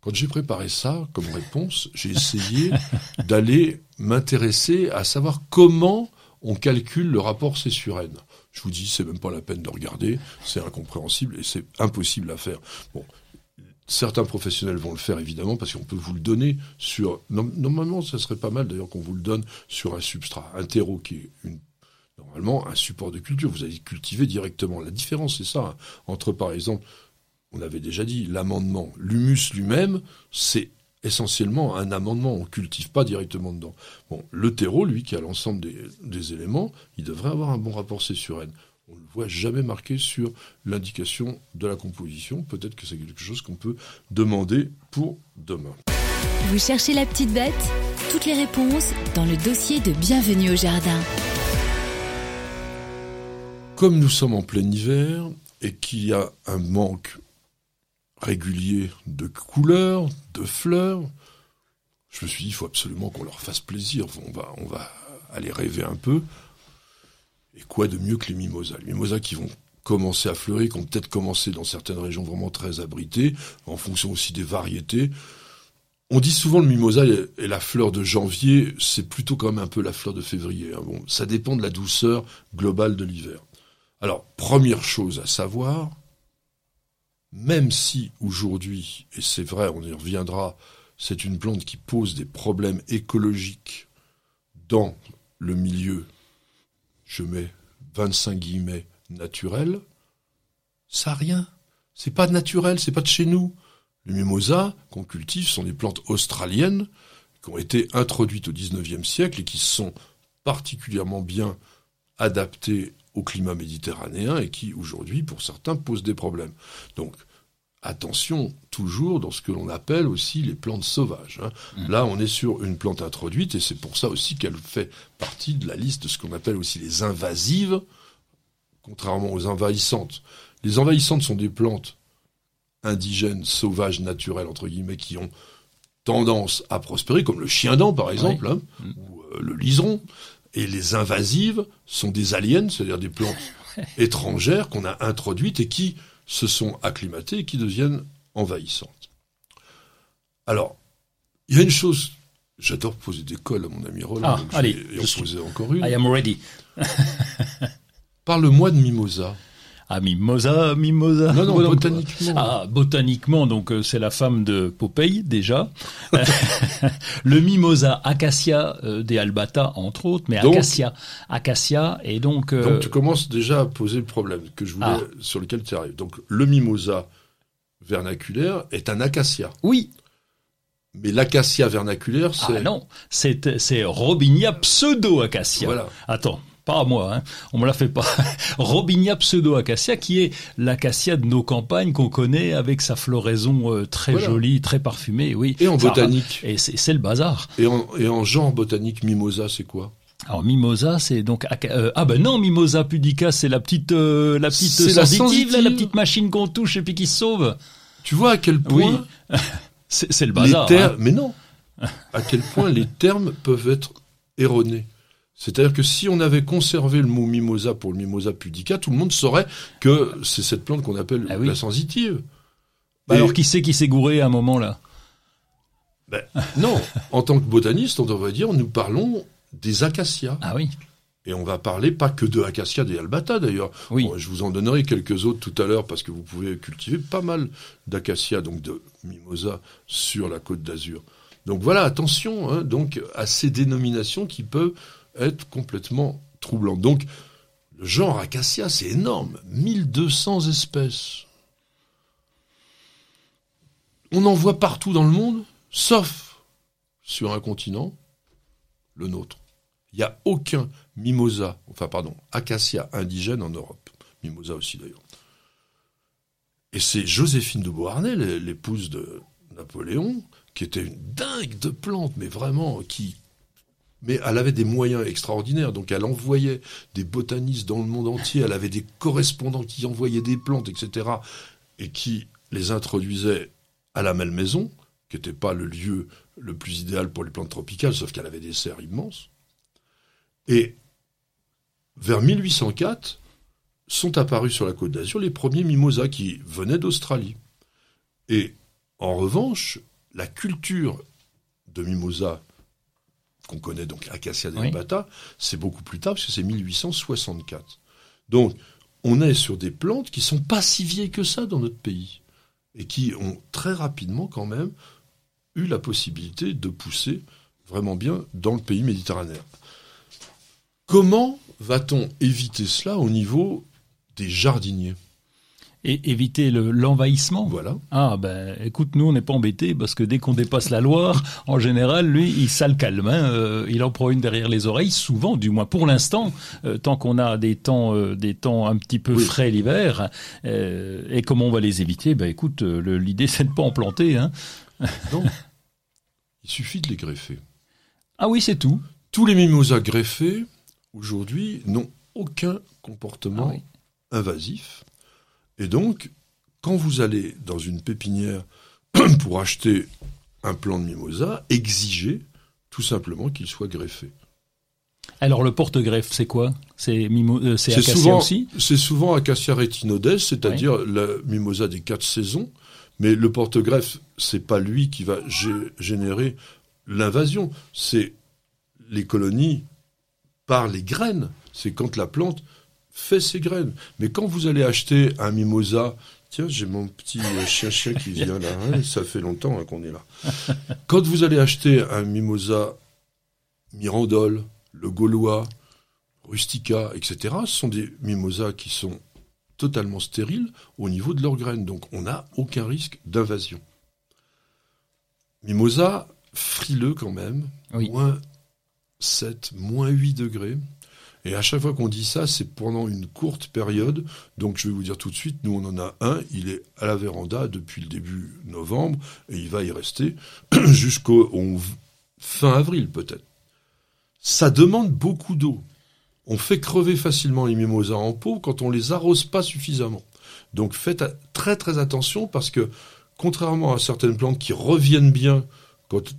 Quand j'ai préparé ça comme réponse, j'ai essayé d'aller m'intéresser à savoir comment on calcule le rapport C sur N. Je vous dis, c'est même pas la peine de regarder, c'est incompréhensible et c'est impossible à faire. Bon, certains professionnels vont le faire évidemment parce qu'on peut vous le donner sur. Normalement, ça serait pas mal d'ailleurs qu'on vous le donne sur un substrat, un terreau qui est une normalement un support de culture. Vous allez cultiver directement. La différence, c'est ça, hein. entre par exemple, on avait déjà dit, l'amendement. L'humus lui-même, c'est essentiellement un amendement. On ne cultive pas directement dedans. Bon, le terreau, lui, qui a l'ensemble des, éléments, il devrait avoir un bon rapport C sur N. On ne le voit jamais marqué sur l'indication de la composition. Peut-être que c'est quelque chose qu'on peut demander pour demain.
Vous cherchez la petite bête? Toutes les réponses dans le dossier de Bienvenue au Jardin.
Comme nous sommes en plein hiver et qu'il y a un manque régulier de couleurs, de fleurs, je me suis dit, il faut absolument qu'on leur fasse plaisir. On va, on va aller rêver un peu. Et quoi de mieux que les mimosas? Les mimosas qui vont commencer à fleurir, qui ont peut-être commencé dans certaines régions vraiment très abritées, en fonction aussi des variétés. On dit souvent le mimosa est la fleur de janvier, c'est plutôt quand même un peu la fleur de février. Hein. Bon, ça dépend de la douceur globale de l'hiver. Alors, première chose à savoir, même si aujourd'hui, et c'est vrai, on y reviendra, c'est une plante qui pose des problèmes écologiques dans le milieu, je mets 25 guillemets, naturel, ça n'a rien. C'est pas naturel, c'est pas de chez nous. Les mimosas qu'on cultive sont des plantes australiennes qui ont été introduites au XIXe siècle et qui sont particulièrement bien adaptées au climat méditerranéen et qui aujourd'hui, pour certains, posent des problèmes. Donc, attention toujours dans ce que l'on appelle aussi les plantes sauvages. Hein. Mmh. Là, on est sur une plante introduite et c'est pour ça aussi qu'elle fait partie de la liste de ce qu'on appelle aussi les invasives, contrairement aux envahissantes. Les envahissantes sont des plantes indigènes, sauvages, naturelles, entre guillemets, qui ont tendance à prospérer, comme le chien-dent, par exemple, hein, mmh. ou euh, le liseron. Et les invasives sont des aliens, c'est-à-dire des plantes étrangères qu'on a introduites et qui se sont acclimatées et qui deviennent envahissantes. Alors, il y a une chose, j'adore poser des colles à mon ami Roland,
ah, allez,
et en poser encore une.
I am ready.
Parle-moi de mimosa.
Ah, Mimosa, Mimosa.
Non, non, botaniquement.
Ah, botaniquement, donc euh, c'est la femme de Popeye, déjà. le Mimosa, Acacia euh, des Albata, entre autres, mais Acacia. Acacia, et donc...
Euh, donc tu commences déjà à poser le problème que je voulais, ah. sur lequel tu arrives. Donc le Mimosa vernaculaire est un Acacia.
Oui.
Mais l'acacia vernaculaire, c'est...
Ah non, c'est Robinia pseudo-acacia. Voilà. Attends, pas à moi, hein. on me la fait pas. Robinia pseudo-acacia, qui est l'acacia de nos campagnes qu'on connaît avec sa floraison euh, très jolie, très parfumée, oui.
Et en botanique.
Et c'est le bazar.
Et en, et en genre botanique, mimosa, c'est quoi?
Alors mimosa, c'est donc euh, ah ben non, mimosa pudica, c'est la petite euh, la petite sensitive, la, la, petite machine qu'on touche et puis qui se sauve.
Tu vois à quel point
oui. c'est le bazar.
Hein. Mais non. à quel point les termes peuvent être erronés. C'est-à-dire que si on avait conservé le mot mimosa pour le mimosa pudica, tout le monde saurait que c'est cette plante qu'on appelle ah la sensitive.
Bah alors qui sait qui s'est gouré à un moment là?
Ben, Non, en tant que botaniste, on devrait dire nous parlons des acacias.
Ah oui.
Et on va parler pas que de acacia des albata d'ailleurs.
Oui.
je vous en donnerai quelques autres tout à l'heure parce que vous pouvez cultiver pas mal d'acacia, donc de mimosa, sur la côte d'Azur. Donc voilà, attention hein, donc à ces dénominations qui peuvent être complètement troublant. Donc, le genre Acacia, c'est énorme. 1200 espèces. On en voit partout dans le monde, sauf sur un continent, le nôtre. Il n'y a aucun mimosa, enfin pardon, acacia indigène en Europe. Mimosa aussi d'ailleurs. Et c'est Joséphine de Beauharnais, l'épouse de Napoléon, qui était une dingue de plantes, mais vraiment, qui mais elle avait des moyens extraordinaires. Donc elle envoyait des botanistes dans le monde entier, elle avait des correspondants qui envoyaient des plantes, etc., et qui les introduisaient à la Malmaison, qui n'était pas le lieu le plus idéal pour les plantes tropicales, sauf qu'elle avait des serres immenses. Et vers 1804, sont apparus sur la côte d'Azur les premiers mimosas qui venaient d'Australie. Et en revanche, la culture de mimosa qu'on connaît donc Acacia delbata, c'est beaucoup plus tard, parce que c'est 1864. Donc, on est sur des plantes qui sont pas si vieilles que ça dans notre pays, et qui ont très rapidement quand même eu la possibilité de pousser vraiment bien dans le pays méditerranéen. Comment va-t-on éviter cela au niveau des jardiniers?
Et éviter l'envahissement.
voilà.
Ah ben, écoute, nous on n'est pas embêtés parce que dès qu'on dépasse la Loire, en général, lui, il ça le calme. Hein, euh, il en prend une derrière les oreilles, souvent, du moins pour l'instant, euh, tant qu'on a des temps, euh, des temps un petit peu frais l'hiver. et comment on va les éviter? Ben écoute, l'idée c'est de pas en planter. Hein.
non. Il suffit de les greffer.
Ah oui, c'est tout.
Tous les mimosas greffés, aujourd'hui, n'ont aucun comportement
Ah oui.
invasif. Et donc, quand vous allez dans une pépinière pour acheter un plant de mimosa, exigez tout simplement qu'il soit greffé.
Alors le porte-greffe, c'est quoi? C'est mimo... euh, c'est acacia
souvent,
aussi?
c'est souvent Acacia retinodes, c'est-à-dire la mimosa des quatre saisons. Mais le porte-greffe, c'est pas lui qui va gé- générer l'invasion. C'est les colonies par les graines. C'est quand la plante fait ses graines. Mais quand vous allez acheter un mimosa, tiens, j'ai mon petit euh, chien-chien qui vient là. hein, ça fait longtemps hein, qu'on est là. Quand vous allez acheter un mimosa Mirandole, le Gaulois, Rustica, etc., ce sont des mimosas qui sont totalement stériles au niveau de leurs graines. Donc on n'a aucun risque d'invasion. Mimosa, frileux quand même,
Oui.
moins 7, moins 8 degrés. Et à chaque fois qu'on dit ça, c'est pendant une courte période. Donc je vais vous dire tout de suite, nous on en a un, il est à la véranda depuis le début novembre, et il va y rester jusqu'au fin avril peut-être. Ça demande beaucoup d'eau. On fait crever facilement les mimosas en pot quand on les arrose pas suffisamment. Donc faites très très attention parce que contrairement à certaines plantes qui reviennent bien quand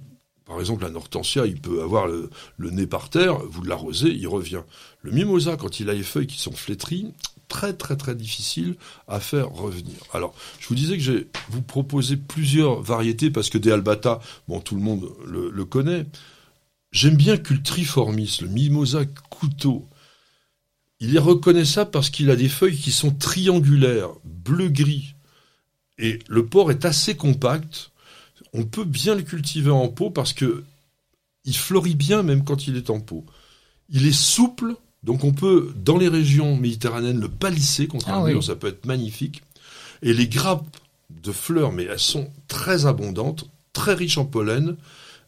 par exemple, un hortensia, il peut avoir le, nez par terre, vous l'arrosez, il revient. Le mimosa, quand il a les feuilles qui sont flétries, très très très difficile à faire revenir. Alors, je vous disais que je vais vous proposer plusieurs variétés parce que des albata, bon, tout le monde le, le connaît. J'aime bien Cultriformis, le mimosa couteau. Il est reconnaissable parce qu'il a des feuilles qui sont triangulaires, bleu-gris. Et le port est assez compact. On peut bien le cultiver en pot parce que il fleurit bien même quand il est en pot. Il est souple, donc on peut, dans les régions méditerranéennes, le palisser contre
Ah
un
oui.
mur, ça peut être magnifique. Et les grappes de fleurs, mais elles sont très abondantes, très riches en pollen,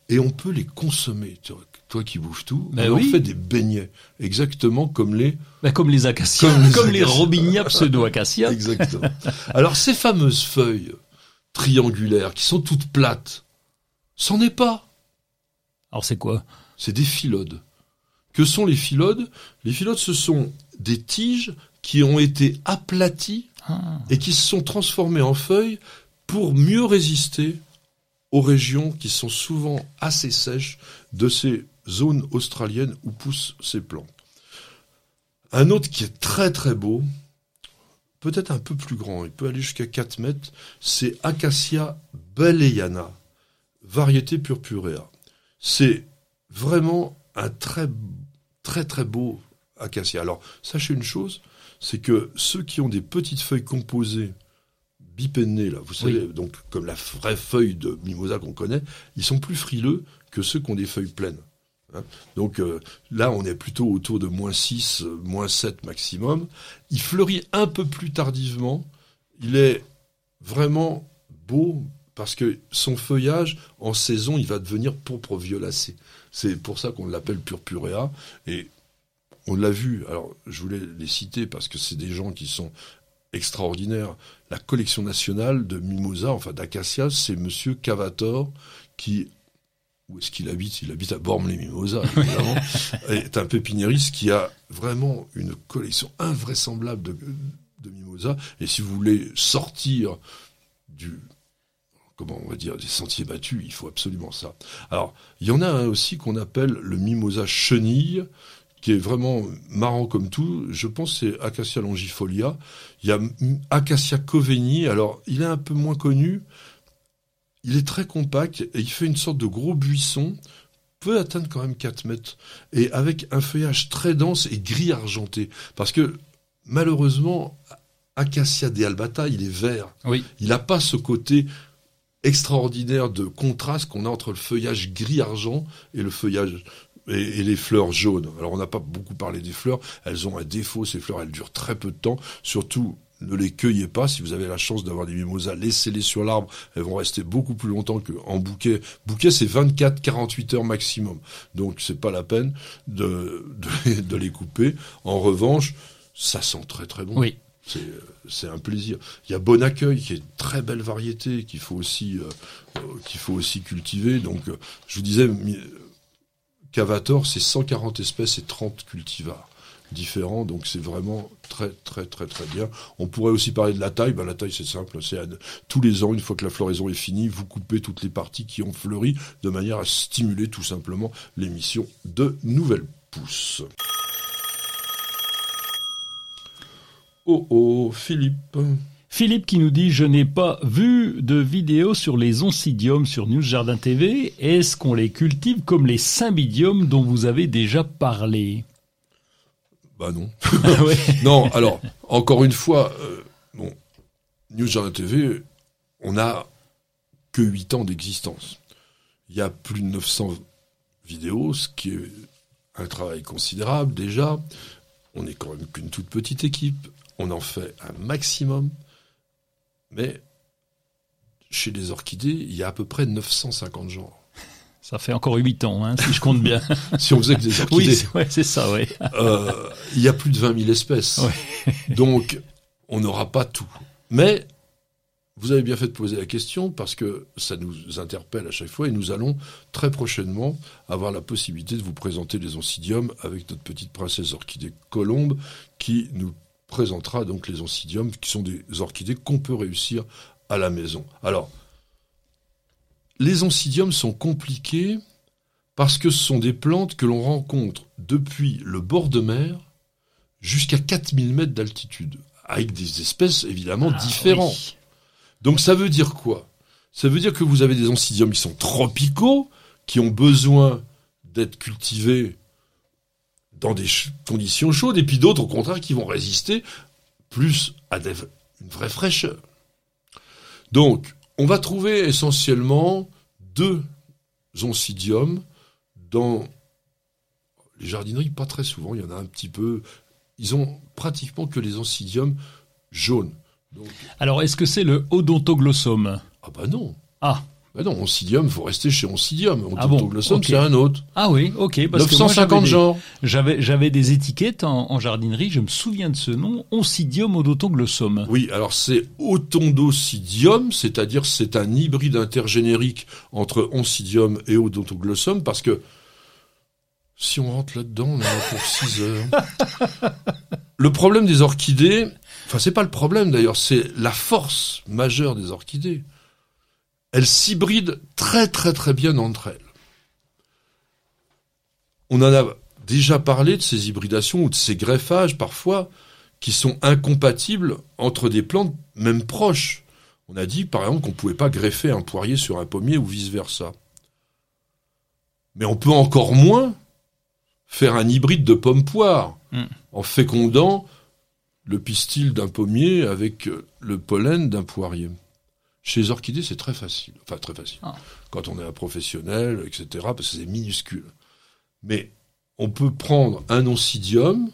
et on peut les consommer. Toi, toi qui bouffes tout,
Ben
on
oui.
en fait des beignets, exactement comme les
Ben, Comme les acacias,
Comme
comme
les
les,
acacias.
robinia pseudo-acacias.
Exactement. Alors ces fameuses feuilles triangulaires qui sont toutes plates, c'en est pas.
Alors c'est quoi?
C'est des phyllodes. Que sont les phyllodes Les phyllodes, ce sont des tiges qui ont été aplaties
Ah.
et qui se sont transformées en feuilles pour mieux résister aux régions qui sont souvent assez sèches de ces zones australiennes où poussent ces plantes. Un autre qui est très très beau, peut-être un peu plus grand, il peut aller jusqu'à 4 mètres, c'est Acacia baleyana, variété purpurea. C'est vraiment un très très très beau acacia. Alors, sachez une chose, c'est que ceux qui ont des petites feuilles composées bipennées, là, vous savez, donc comme la vraie feuille de mimosa qu'on connaît, ils sont plus frileux que ceux qui ont des feuilles pleines. Hein. donc euh, là, on est plutôt autour de moins 6, euh, moins 7 maximum. Il fleurit un peu plus tardivement. Il est vraiment beau parce que son feuillage, en saison, il va devenir pourpre violacé. C'est pour ça qu'on l'appelle purpurea. Et on l'a vu, alors je voulais les citer parce que c'est des gens qui sont extraordinaires. La collection nationale de mimosa, enfin d'acacia, c'est monsieur Cavator qui où est-ce qu'il habite? Il habite à Bormes-les-Mimosas, évidemment. est un pépiniériste qui a vraiment une collection invraisemblable de, de mimosas. Et si vous voulez sortir du, comment on va dire, des sentiers battus, il faut absolument ça. Alors, il y en a un aussi qu'on appelle le mimosa chenille, qui est vraiment marrant comme tout. Je pense que c'est Acacia longifolia. Il y a Acacia coveni. Alors, il est un peu moins connu. Il est très compact et il fait une sorte de gros buisson, peut atteindre quand même 4 mètres, et avec un feuillage très dense et gris argenté. Parce que, malheureusement, Acacia de albata, il est vert.
Oui.
Il n'a pas ce côté extraordinaire de contraste qu'on a entre le feuillage gris-argent et le feuillage et, et les fleurs jaunes. Alors on n'a pas beaucoup parlé des fleurs, elles ont un défaut, ces fleurs elles durent très peu de temps, surtout ne les cueillez pas, si vous avez la chance d'avoir des mimosas, laissez-les sur l'arbre, elles vont rester beaucoup plus longtemps qu'en bouquet. Bouquet c'est 24-48 heures maximum, donc c'est pas la peine de, de, de les couper. En revanche, ça sent très très bon.
Oui.
C'est un plaisir. Il y a Bon Accueil, qui est une très belle variété, qu'il faut aussi euh, euh, qu'il faut aussi cultiver. Donc, euh, je vous disais, Cavator, c'est 140 espèces et 30 cultivars différents. Donc, c'est vraiment très très très très bien. On pourrait aussi parler de la taille. Ben, la taille, c'est simple. C'est tous les ans, une fois que la floraison est finie, vous coupez toutes les parties qui ont fleuri de manière à stimuler tout simplement l'émission de nouvelles pousses. Oh oh, Philippe.
Philippe qui nous dit Je n'ai pas vu de vidéo sur les oncidiums sur News Jardin TV. Est-ce qu'on les cultive comme les cymbidiums dont vous avez déjà parlé?
Bah non.
Ah ouais.
Non, alors, encore une fois, euh, bon, News Jardin TV, on n'a que 8 ans d'existence. Il y a plus de 900 vidéos, ce qui est un travail considérable déjà. On n'est quand même qu'une toute petite équipe. On en fait un maximum. Mais chez les orchidées, il y a à peu près 950 genres.
Ça fait encore 8 ans, hein, si je compte bien.
Si on faisait que des orchidées.
oui, c'est ouais, c'est ça, oui.
Euh, il y a plus de 20 000 espèces. Donc, on n'aura pas tout. Mais, vous avez bien fait de poser la question parce que ça nous interpelle à chaque fois et nous allons très prochainement avoir la possibilité de vous présenter les oncidiums avec notre petite princesse orchidée colombe qui nous présentera donc les oncidiums qui sont des orchidées qu'on peut réussir à la maison. Alors, les oncidiums sont compliqués parce que ce sont des plantes que l'on rencontre depuis le bord de mer jusqu'à 4000 mètres d'altitude, avec des espèces évidemment
Ah,
différentes.
oui.
Donc ça veut dire quoi? Ça veut dire que vous avez des oncidiums qui sont tropicaux, qui ont besoin d'être cultivés dans des conditions chaudes, et puis d'autres au contraire qui vont résister plus à des- une vraie fraîcheur. Donc on va trouver essentiellement deux oncidiums dans les jardineries, pas très souvent, il y en a un petit peu. Ils ont pratiquement que les oncidiums jaunes. Donc,
Alors, est-ce que c'est le odontoglossum
ah bah non.
Ah,
Bah non, oncidium, faut rester chez oncidium.
Ah bon,
Odontoglossum,
ok.
c'est un autre.
ah oui, ok. Parce que moi,
950
j'avais des-
genres.
J'avais, j'avais des étiquettes en, en jardinerie, je me souviens de ce nom, Oncidium odontoglossum.
Oui, alors c'est Otondocidium, c'est-à-dire c'est un hybride intergénérique entre oncidium et odontoglossum, parce que si on rentre là-dedans, on en a pour 6 heures. Le problème des orchidées, enfin c'est pas le problème d'ailleurs, c'est la force majeure des orchidées. Elles s'hybrident très très très bien entre elles. On en a déjà parlé de ces hybridations ou de ces greffages parfois qui sont incompatibles entre des plantes même proches. On a dit par exemple qu'on ne pouvait pas greffer un poirier sur un pommier ou vice-versa. Mais on peut encore moins faire un hybride de pomme-poire
Mm.
en fécondant le pistil d'un pommier avec le pollen d'un poirier. Chez les orchidées, c'est très facile. Enfin, très facile.
Ah.
Quand on est un professionnel, etc., parce que c'est minuscule. Mais on peut prendre un oncidium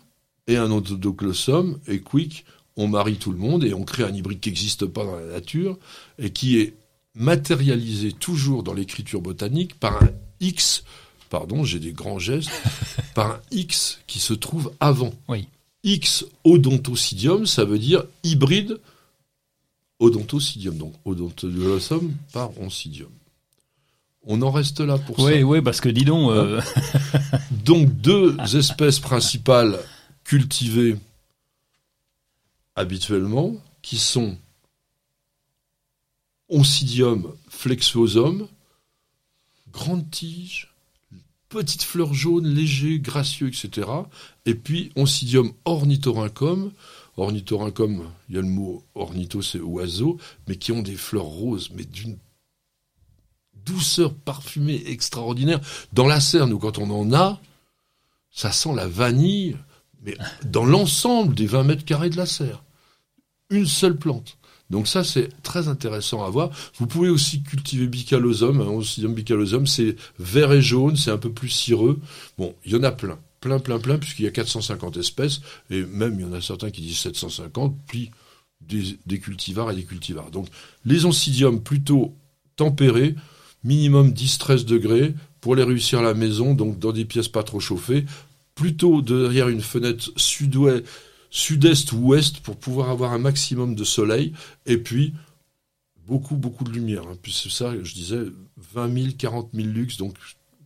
et un odontoglossum, et quick, on marie tout le monde et on crée un hybride qui n'existe pas dans la nature et qui est matérialisé toujours dans l'écriture botanique par un X, pardon, j'ai des grands gestes, par un X qui se trouve avant.
Oui.
X odontocidium, ça veut dire hybride odontocidium, donc odontoglossum par oncidium. On en reste là pour ça.
Oui, oui, parce que dis donc, euh,
Donc deux espèces principales cultivées habituellement, qui sont Oncidium flexuosum, grande tige, petite fleur jaune, léger, gracieux, etc. Et puis Oncidium ornithorhynchum. Ornithorhynchum, il y a le mot ornitho, c'est oiseau, mais qui ont des fleurs roses, mais d'une douceur parfumée extraordinaire. Dans la serre, nous, quand on en a, ça sent la vanille, mais dans l'ensemble des 20 mètres carrés de la serre. Une seule plante. Donc ça, c'est très intéressant à voir. Vous pouvez aussi cultiver Bicalosum. Hein, Oncidium Bicalosum, c'est vert et jaune, c'est un peu plus cireux. Bon, il y en a plein. Plein, plein, plein, puisqu'il y a 450 espèces, et même il y en a certains qui disent 750, puis des, cultivars et des cultivars. Donc les oncidiums plutôt tempérés, minimum 10-13 degrés, pour les réussir à la maison, donc dans des pièces pas trop chauffées, plutôt derrière une fenêtre sud-ouest, sud-est ou ouest pour pouvoir avoir un maximum de soleil et puis beaucoup, beaucoup de lumière. Hein. Puis c'est ça, je disais, 20 000, 40 000 lux, donc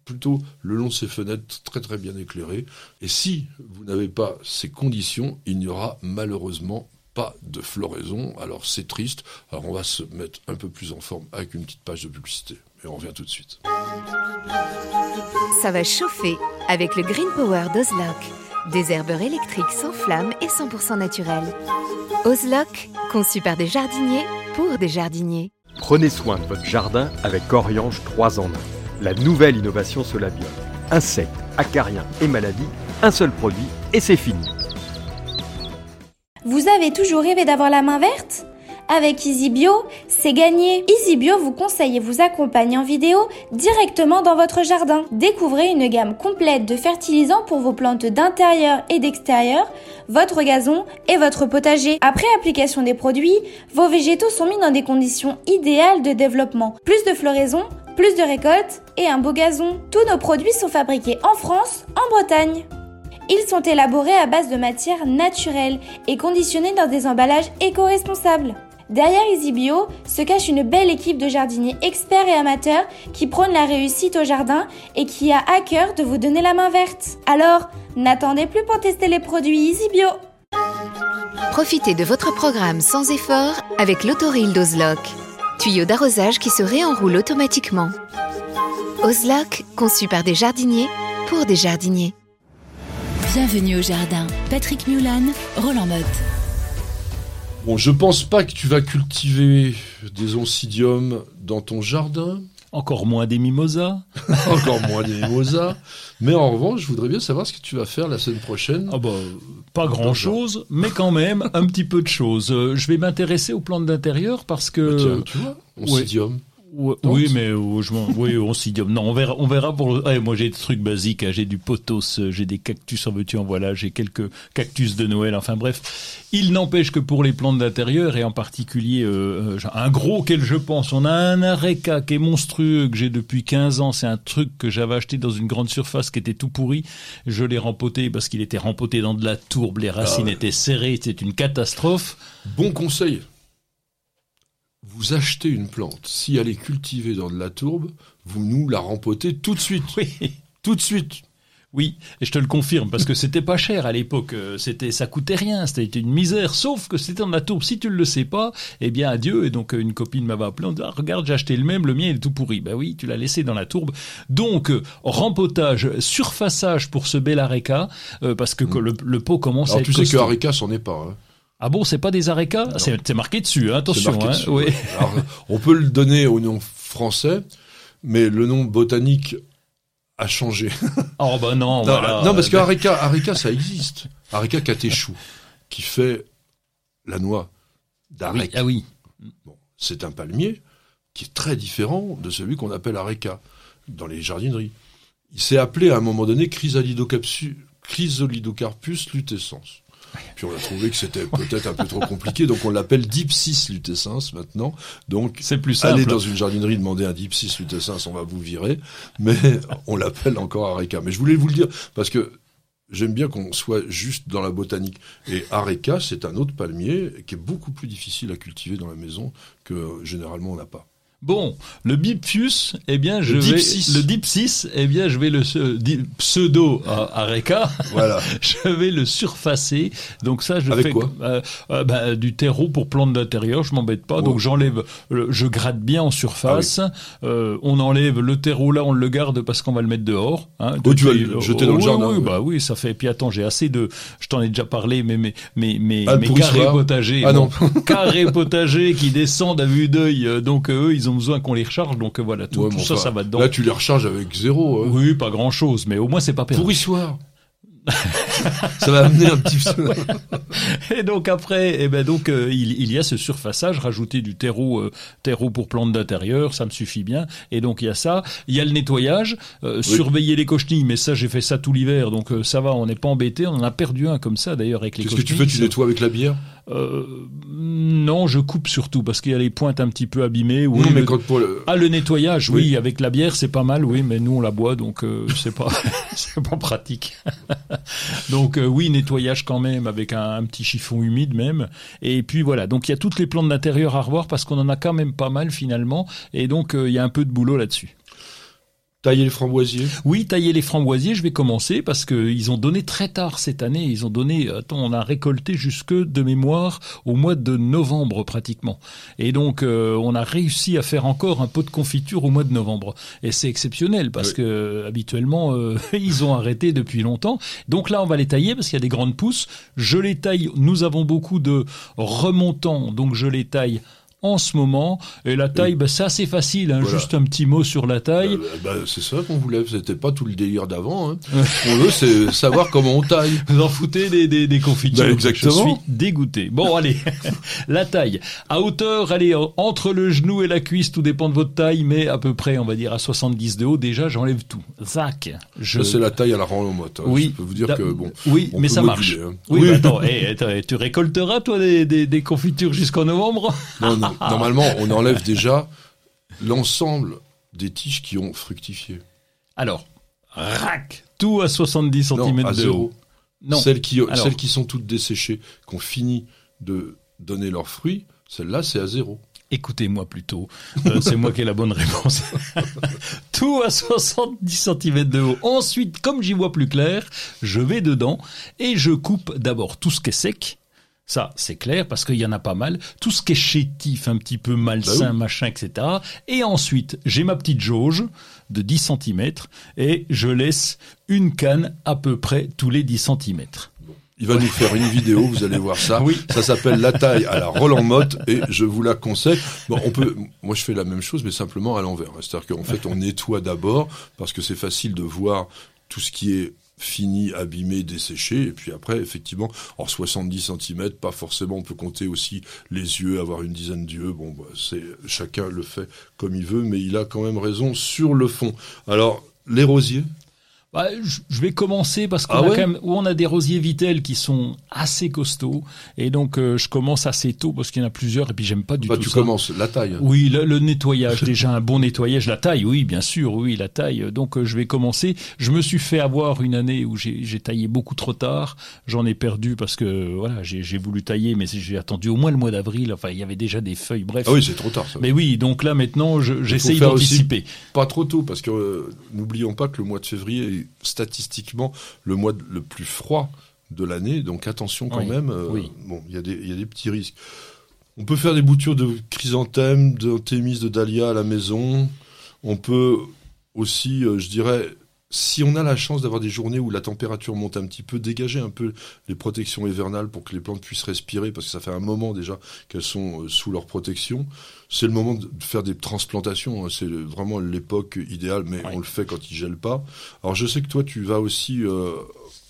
plutôt le long de ces fenêtres très très bien éclairées. Et si vous n'avez pas ces conditions, il n'y aura malheureusement pas de floraison. Alors c'est triste. Alors on va se mettre un peu plus en forme avec une petite page de publicité. Et on revient tout de suite.
Ça va chauffer avec le Green Power d'Ozlock. Des herbeurs électriques sans flamme et 100% naturels. Ozlock, conçu par des jardiniers pour des jardiniers.
Prenez soin de votre jardin avec Oriange 3 en 1. La nouvelle innovation Solabium. Insectes, acariens et maladies, un seul produit et c'est fini.
Vous avez toujours rêvé d'avoir la main verte? Avec EasyBio, c'est gagné. EasyBio vous conseille et vous accompagne en vidéo directement dans votre jardin. Découvrez une gamme complète de fertilisants pour vos plantes d'intérieur et d'extérieur, votre gazon et votre potager. Après application des produits, vos végétaux sont mis dans des conditions idéales de développement. Plus de floraison, plus de récoltes et un beau gazon. Tous nos produits sont fabriqués en France, en Bretagne. Ils sont élaborés à base de matières naturelles et conditionnés dans des emballages éco-responsables. Derrière EasyBio se cache une belle équipe de jardiniers experts et amateurs qui prônent la réussite au jardin et qui a à cœur de vous donner la main verte. Alors, n'attendez plus pour tester les produits EasyBio.
Profitez de votre programme sans effort avec l'autoril d'Ozlock. Tuyau d'arrosage qui se réenroule automatiquement. Ozlock, conçu par des jardiniers pour des jardiniers. Bienvenue au jardin. Patrick Mulan, Roland Motte.
Bon, je pense pas que tu vas cultiver des oncidiums dans ton jardin.
Encore moins des mimosas.
Encore moins des mimosas. Mais en revanche, je voudrais bien savoir ce que tu vas faire la semaine prochaine.
Ah bah, pas grand chose, mais quand même un petit peu de choses. Euh, je vais m'intéresser aux plantes d'intérieur parce que.
Bah tiens, tu vois,
oui, mais euh, je oui, on s'y dit. Non, on verra, on verra pour. Le... moi, j'ai des trucs basiques. hein, J'ai du potos, euh, j'ai des cactus en veux-tu en voilà, j'ai quelques cactus de Noël. Enfin bref, il n'empêche que pour les plantes d'intérieur et en particulier euh, euh, un gros auquel je pense, on a un areca qui est monstrueux que j'ai depuis 15 ans. C'est un truc que j'avais acheté dans une grande surface qui était tout pourri. Je l'ai rempoté parce qu'il était rempoté dans de la tourbe, les racines
ouais.
étaient serrées, c'était une catastrophe.
Bon conseil. Vous achetez une plante. Si elle est cultivée dans de la tourbe, vous nous la rempotez tout de suite.
Oui.
Tout de suite.
Oui, et je te le confirme parce que c'était pas cher à l'époque. euh, C'était, ça coûtait rien, c'était une misère. Sauf que c'était dans la tourbe. Si tu ne le sais pas, eh bien adieu. Et donc euh, une copine m'avait appelé en disant ah, regarde, j'ai acheté le même, le mien il est tout pourri. Ben oui, tu l'as laissé dans la tourbe. Donc euh, rempotage, surfaçage pour ce bel areca euh, parce que, que le, le pot commence à
Alors
être
tu sais que. Areca, c'en est pas. hein.
Ah bon, c'est pas des arecas C'est c'est marqué dessus. hein, attention.
Marqué
hein,
dessus,
oui.
ouais. Alors, on peut le donner au nom français, mais le nom botanique a changé.
Oh bah non.
Non,
voilà.
non, parce que
Ben,
Areca, Areca, ça existe. Areca catéchou, qui fait la noix
oui,
d'Arec.
ah oui.
Bon, c'est un palmier qui est très différent de celui qu'on appelle Areca dans les jardineries. Il s'est appelé à un moment donné Chrysolidocarpus lutescens. Puis on a trouvé que c'était peut-être un peu trop compliqué, donc on l'appelle Dipsis lutescens maintenant. Donc
C'est plus simple.
Allez dans une jardinerie demander un Dipsis lutescens, on va vous virer, mais on l'appelle encore Areca. Mais je voulais vous le dire parce que j'aime bien qu'on soit juste dans la botanique. Et Areca, c'est un autre palmier qui est beaucoup plus difficile à cultiver dans la maison que généralement on n'a pas.
Bon, le Bipfius, eh bien, je
Le
vais
Dipsis.
le Dipsis, eh bien, je vais le pseudo à Areca,
Voilà.
je vais le surfacer. Donc ça, je
Avec
fais
quoi
euh, euh, bah, du terreau pour plantes d'intérieur. Je m'embête pas. Donc
Ouais.
j'enlève, je gratte bien en surface.
Ah
Euh, on enlève le terreau là, on le garde parce qu'on va le mettre dehors. Hein,
Oh, tu vas le jeter dans le
oui,
jardin,
Oui, bah oui, ça fait. Puis attends, j'ai assez de. Je t'en ai déjà parlé, mais mais mais mais,
Ah, pourrissoir.
carrés potagers.
Ah
bon,
non.
carrés potagers qui descendent à vue d'œil. euh, Donc euh, eux, ils ont besoin qu'on les recharge. Donc euh, voilà, tout,
Ouais,
tout
mais
ça, ça va dedans.
Là, tu les recharges avec zéro. hein.
Oui, pas grand chose, mais au moins c'est pas perdu.
Pourrissoir. ça va amener un petit.
Et donc après, eh ben donc euh, il, il y a ce surfaçage, rajouter du terreau, euh, terreau pour plantes d'intérieur, ça me suffit bien. Et donc il y a ça, il y a le nettoyage, euh, surveiller les cochenilles, mais ça j'ai fait ça tout l'hiver, donc ça va, on n'est pas embêté. On en a perdu un comme ça d'ailleurs avec les
Qu'est-ce que tu fais? Tu nettoies avec la bière?
Euh, non, je coupe surtout parce qu'il y a les pointes un petit peu abîmées. Oui,
non, mais
le-
quand pour le...
Ah, le nettoyage, oui.
Oui.
avec la bière, c'est pas mal, oui, mais nous on la boit, donc euh, c'est pas, c'est pas pratique. donc euh, oui, nettoyage quand même avec un, un petit chiffon humide même. Et puis voilà, donc il y a toutes les plantes d'intérieur à revoir parce qu'on en a quand même pas mal finalement, et donc il y a un peu de boulot là-dessus.
Tailler les framboisiers.
Oui, tailler les framboisiers, je vais commencer parce que ils ont donné très tard cette année. Ils ont donné, attends, on a récolté jusque de mémoire au mois de novembre pratiquement. Et donc euh, on a réussi à faire encore un pot de confiture au mois de novembre. Et c'est exceptionnel parce
Oui.
que habituellement euh, ils ont arrêté depuis longtemps. Donc là on va les tailler parce qu'il y a des grandes pousses. Je les taille. Nous avons beaucoup de remontants, donc je les taille. En ce moment, et la taille, bah, c'est assez facile, hein,
Voilà.
juste un petit mot sur la taille.
Euh, bah, c'est ça qu'on voulait, c'était pas tout le délire d'avant. Hein. Qu'on veut, c'est savoir comment on taille.
Vous en foutez des, des, des confitures.
Ben, exactement.
Je suis dégoûté. Bon, allez. la taille. À hauteur, allez, entre le genou et la cuisse, tout dépend de votre taille, mais à peu près, on va dire, à 70 de haut, déjà, j'enlève tout. Zac. Je...
C'est la taille à la Roland-Motte. hein.
Oui.
Je peux vous dire que, bon,
Oui,
on
mais ça marche.
hein.
Oui,
Oui.
mais attends, eh, attends, eh, tu récolteras, toi, des, des, des confitures jusqu'en novembre?
non, non, normalement, on enlève déjà l'ensemble des tiges qui ont fructifié.
Alors, rac. Tout à 70 cm
Non, à
de
zéro.
haut. Non.
Celles qui,
Alors.
celles qui sont toutes desséchées, qui ont fini de donner leurs fruits, celles-là, c'est à zéro.
Écoutez-moi plutôt, Euh, c'est moi qui ai la bonne réponse. Tout à 70 cm de haut. Ensuite, comme j'y vois plus clair, je vais dedans et je coupe d'abord tout ce qui est sec. Ça, c'est clair parce qu'il y en a pas mal. Tout ce qui est chétif, un petit peu malsain,
Bah
machin, etc. Et ensuite, j'ai ma petite jauge de 10 cm et je laisse une canne à peu près tous les 10 cm.
Il va nous faire une vidéo, vous allez voir ça.
Oui.
Ça s'appelle La taille à la Roland Motte et je vous la conseille. Bon, on peut, moi je fais la même chose, mais simplement à l'envers. C'est-à-dire qu'en fait, on nettoie d'abord parce que c'est facile de voir tout ce qui est fini, abîmé, desséché, et puis après, effectivement, en 70 cm, pas forcément, on peut compter aussi les yeux, avoir une dizaine d'yeux, bon, bah, c'est, chacun le fait comme il veut, mais il a quand même raison sur le fond. Alors, les rosiers,
Bah, je vais commencer parce qu'on
Ah
a
ouais
quand même, où on a des rosiers Vitel qui sont assez costauds et donc euh, je commence assez tôt parce qu'il y en a plusieurs et puis j'aime pas du
bah,
tout
tu
ça.
commences la taille.
Oui, le, le nettoyage, déjà un bon nettoyage, la taille, oui, bien sûr, oui, la taille. Donc euh, je vais commencer. Je me suis fait avoir une année où j'ai taillé beaucoup trop tard. J'en ai perdu parce que voilà, j'ai voulu tailler, mais j'ai attendu au moins le mois d'avril. Enfin, il y avait déjà des feuilles. Bref.
Ah oui, c'est trop tard, ça.
mais oui, donc là maintenant, je- j'essaye d'anticiper.
Pas trop tôt, parce que euh, n'oublions pas que le mois de février statistiquement le mois de- le plus froid de l'année, donc attention quand
Oui,
même. euh,
oui.
Bon, il y, a des- il y a des petits risques. On peut faire des boutures de chrysanthème, de thémis, de dahlia à la maison. On peut aussi, euh, je dirais, si on a la chance d'avoir des journées où la température monte un petit peu, dégager un peu les protections hivernales pour que les plantes puissent respirer, parce que ça fait un moment déjà qu'elles sont euh, sous leur protection. C'est le moment de faire des transplantations. hein. C'est vraiment l'époque idéale, mais on le fait quand il gèle pas. Alors je sais que toi, tu vas aussi euh,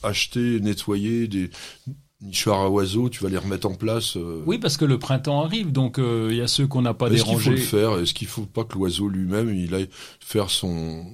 acheter, nettoyer des nichoirs à oiseaux. Tu vas les remettre en place. euh,
Oui, parce que le printemps arrive, donc euh, il y a ceux qu'on n'a pas
Est-ce qu'il faut
dérangés.
le faire? Est-ce qu'il faut pas que l'oiseau lui-même, il aille faire son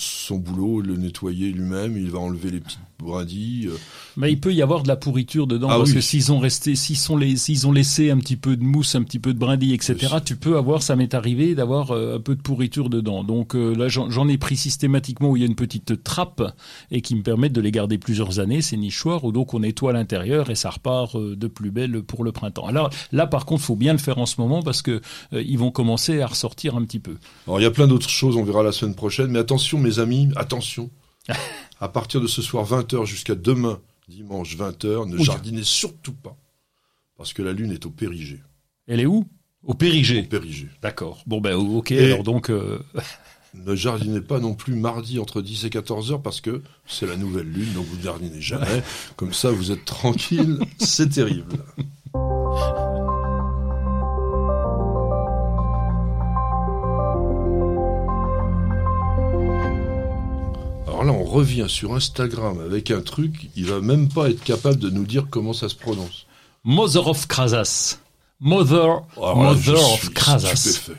son boulot, le nettoyer lui-même, il va enlever les petites brindilles. euh.
Mais il peut y avoir de la pourriture dedans
Ah
parce
oui.
que s'ils ont resté, s'ils sont les, s'ils ont laissé un petit peu de mousse, un petit peu de brindille, etc. Tu peux avoir, ça m'est arrivé d'avoir euh, un peu de pourriture dedans. Donc euh, là, j'en ai pris systématiquement où il y a une petite trappe et qui me permettent de les garder plusieurs années, ces nichoirs où donc on nettoie l'intérieur et ça repart de plus belle pour le printemps. Alors là, par contre, faut bien le faire en ce moment parce que euh, ils vont commencer à ressortir un petit peu.
Alors il y a plein d'autres choses, on verra la semaine prochaine. Mais attention, amis, attention. à partir de ce soir 20h jusqu'à demain, dimanche 20h, ne jardinez surtout pas. Parce que la lune est au périgée.
Elle est où? Au
Au
Périgée.
périgée.
D'accord. Bon ben ok.
Et-
alors donc. euh,
Ne jardinez pas non plus mardi entre 10 et 14 heures parce que c'est la nouvelle lune, donc vous ne jardinez jamais. Comme ça, vous êtes tranquille. C'est terrible. Alors là, on revient sur Instagram avec un truc, il va même pas être capable de nous dire comment ça se prononce.
Mother of Krasas. Mother,
là, je
Mother of Krasas.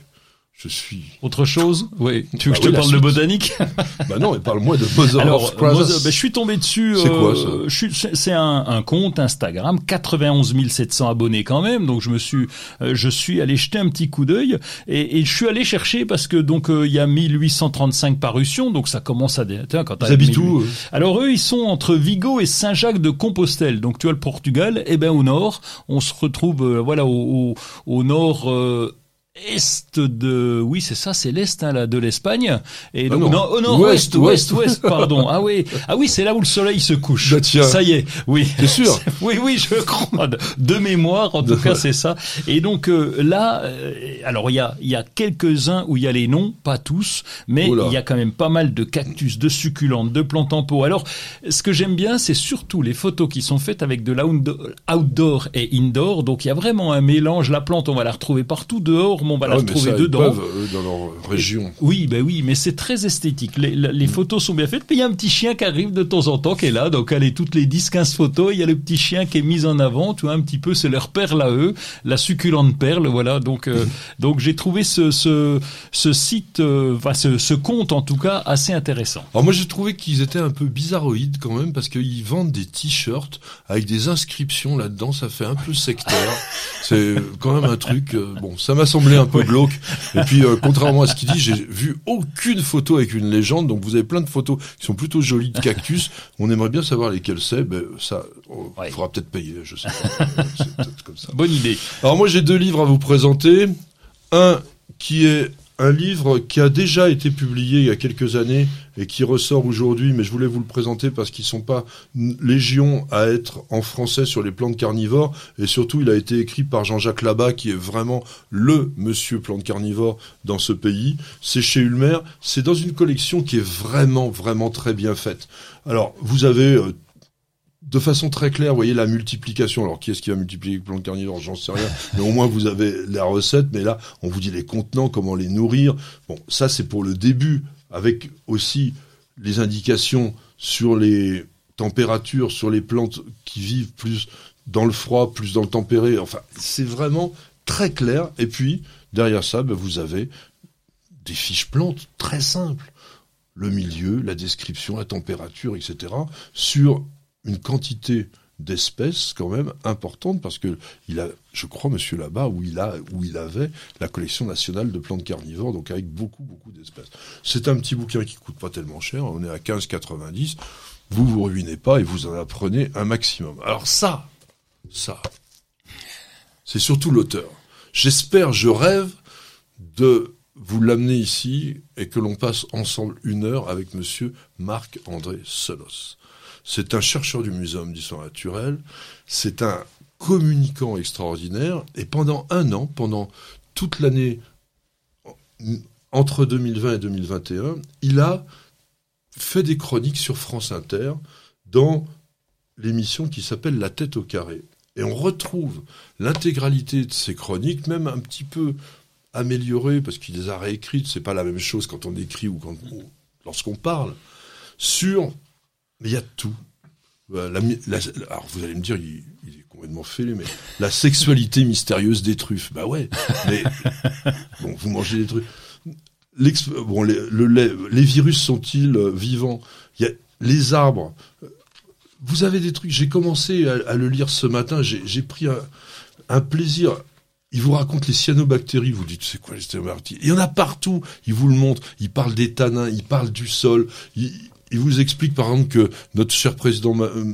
Je suis.
Autre chose Oui. Tu veux
Bah
que je
oui,
te parle de botanique
Bah non, mais parle-moi de Mother
Alors,
of
moi, ben, je suis tombé dessus.
C'est quoi,
euh,
ça
je suis- C'est un, un compte Instagram, 91 700 abonnés quand même. Donc je me suis, euh, je suis allé jeter un petit coup d'œil et, et je suis allé chercher parce que donc euh, il y a 1835 parutions, donc ça commence à. dé- Tiens, quand
Ils habitent
1000
où
Alors eux, ils sont entre Vigo et Saint-Jacques de Compostelle. Donc tu vois le Portugal, et ben au nord, on se retrouve euh, voilà au, au, au nord. Est de oui c'est ça c'est l'est hein, là de l'Espagne. Et
Ah
donc
non.
au nord
Ouest,
ouest ouest.
ouest.
pardon. Ah oui. Ah oui c'est là où le soleil se couche.
Bah, tiens.
ça y est oui.
T'es sûr
oui oui je crois. De, mémoire en tout cas c'est ça. Et donc euh, là euh, alors il y a il y a quelques uns où il y a les noms pas tous mais
Oula.
il y a quand même pas mal de cactus de succulentes de plantes en pot. Alors ce que j'aime bien c'est surtout les photos qui sont faites avec de l'outdoor et indoor. Donc il y a vraiment un mélange. La plante on va la retrouver partout dehors on va la
Ah, mais
retrouver dedans
peuvent, dans leur région.
oui, ben oui, mais c'est très esthétique. Les, la-
Mm.
les photos sont bien faites. Puis il y a un petit chien qui arrive de temps en temps, qui est là. Donc, allez, toutes les 10-15 photos, il y a le petit chien qui est mis en avant. Tu vois, un petit peu, c'est leur perle à eux, la succulente perle. Voilà. Donc, euh, donc j'ai trouvé ce, ce, ce site, euh, enfin, ce, ce compte en tout cas, assez intéressant.
Alors moi j'ai trouvé qu'ils étaient un peu bizarroïdes quand même parce qu'ils vendent des t-shirts avec des inscriptions là-dedans, ça fait un peu sectaire. C'est quand même un truc. euh, bon, ça m'a semblé un peu glauque. Et puis euh, contrairement à ce qu'il dit, j'ai vu aucune photo avec une légende. Donc vous avez plein de photos qui sont plutôt jolies de cactus. On aimerait bien savoir lesquelles c'est. Ben ça, il
Ouais.
faudra peut-être payer. Je sais pas. C'est peut-être comme ça.
Bonne idée.
Alors moi j'ai deux livres à vous présenter. Un qui est un livre qui a déjà été publié il y a quelques années et qui ressort aujourd'hui, mais je voulais vous le présenter parce qu'ils sont pas légion à être en français sur les plantes carnivores et surtout il a été écrit par Jean-Jacques Labat qui est vraiment le monsieur plante carnivore dans ce pays. C'est chez Ulmer, c'est dans une collection qui est vraiment vraiment très bien faite. Alors vous avez euh, de façon très claire, vous voyez la multiplication. Alors, qui est-ce qui va multiplier les plantes carnivores J'en sais rien. Mais au moins, vous avez la recette. Mais là, on vous dit les contenants, comment les nourrir. Bon, ça, c'est pour le début, avec aussi les indications sur les températures, sur les plantes qui vivent plus dans le froid, plus dans le tempéré. Enfin, c'est vraiment très clair. Et puis, derrière ça, ben, vous avez des fiches plantes très simples. Le milieu, la description, la température, etc. sur une quantité d'espèces quand même importante parce que il a, je crois, monsieur là-bas où il a, où il avait la collection nationale de plantes carnivores, donc avec beaucoup, beaucoup d'espèces. C'est un petit bouquin qui coûte pas tellement cher. On est à 15,90. Vous vous ruinez pas et vous en apprenez un maximum. Alors ça, ça, c'est surtout l'auteur. J'espère, je rêve de vous l'amener ici et que l'on passe ensemble une heure avec monsieur Marc-André Solos. C'est un chercheur du Muséum d'histoire naturelle, c'est un communicant extraordinaire, et pendant un an, pendant toute l'année entre 2020 et 2021, il a fait des chroniques sur France Inter dans l'émission qui s'appelle La tête au carré. Et on retrouve l'intégralité de ces chroniques, même un petit peu améliorées, parce qu'il les a réécrites, c'est pas la même chose quand on écrit ou ou lorsqu'on parle, sur mais il y a tout. Euh, La, mi- la- alors vous allez me dire, il, il est complètement fêlé, mais la sexualité mystérieuse des truffes. Bah ouais, mais bon, vous mangez des truffes. Bon, les, le lait- les virus sont-ils euh, vivants? Il y a les arbres. Vous avez des trucs. J'ai commencé à, à le lire ce matin. J'ai j'ai pris un, un plaisir. Il vous raconte les cyanobactéries. Vous dites, c'est quoi les cyanobactéries? Il y en a partout. Il vous le montre. Il parle des tanins. Il parle du sol. Il, il vous explique, par exemple, que notre cher président euh,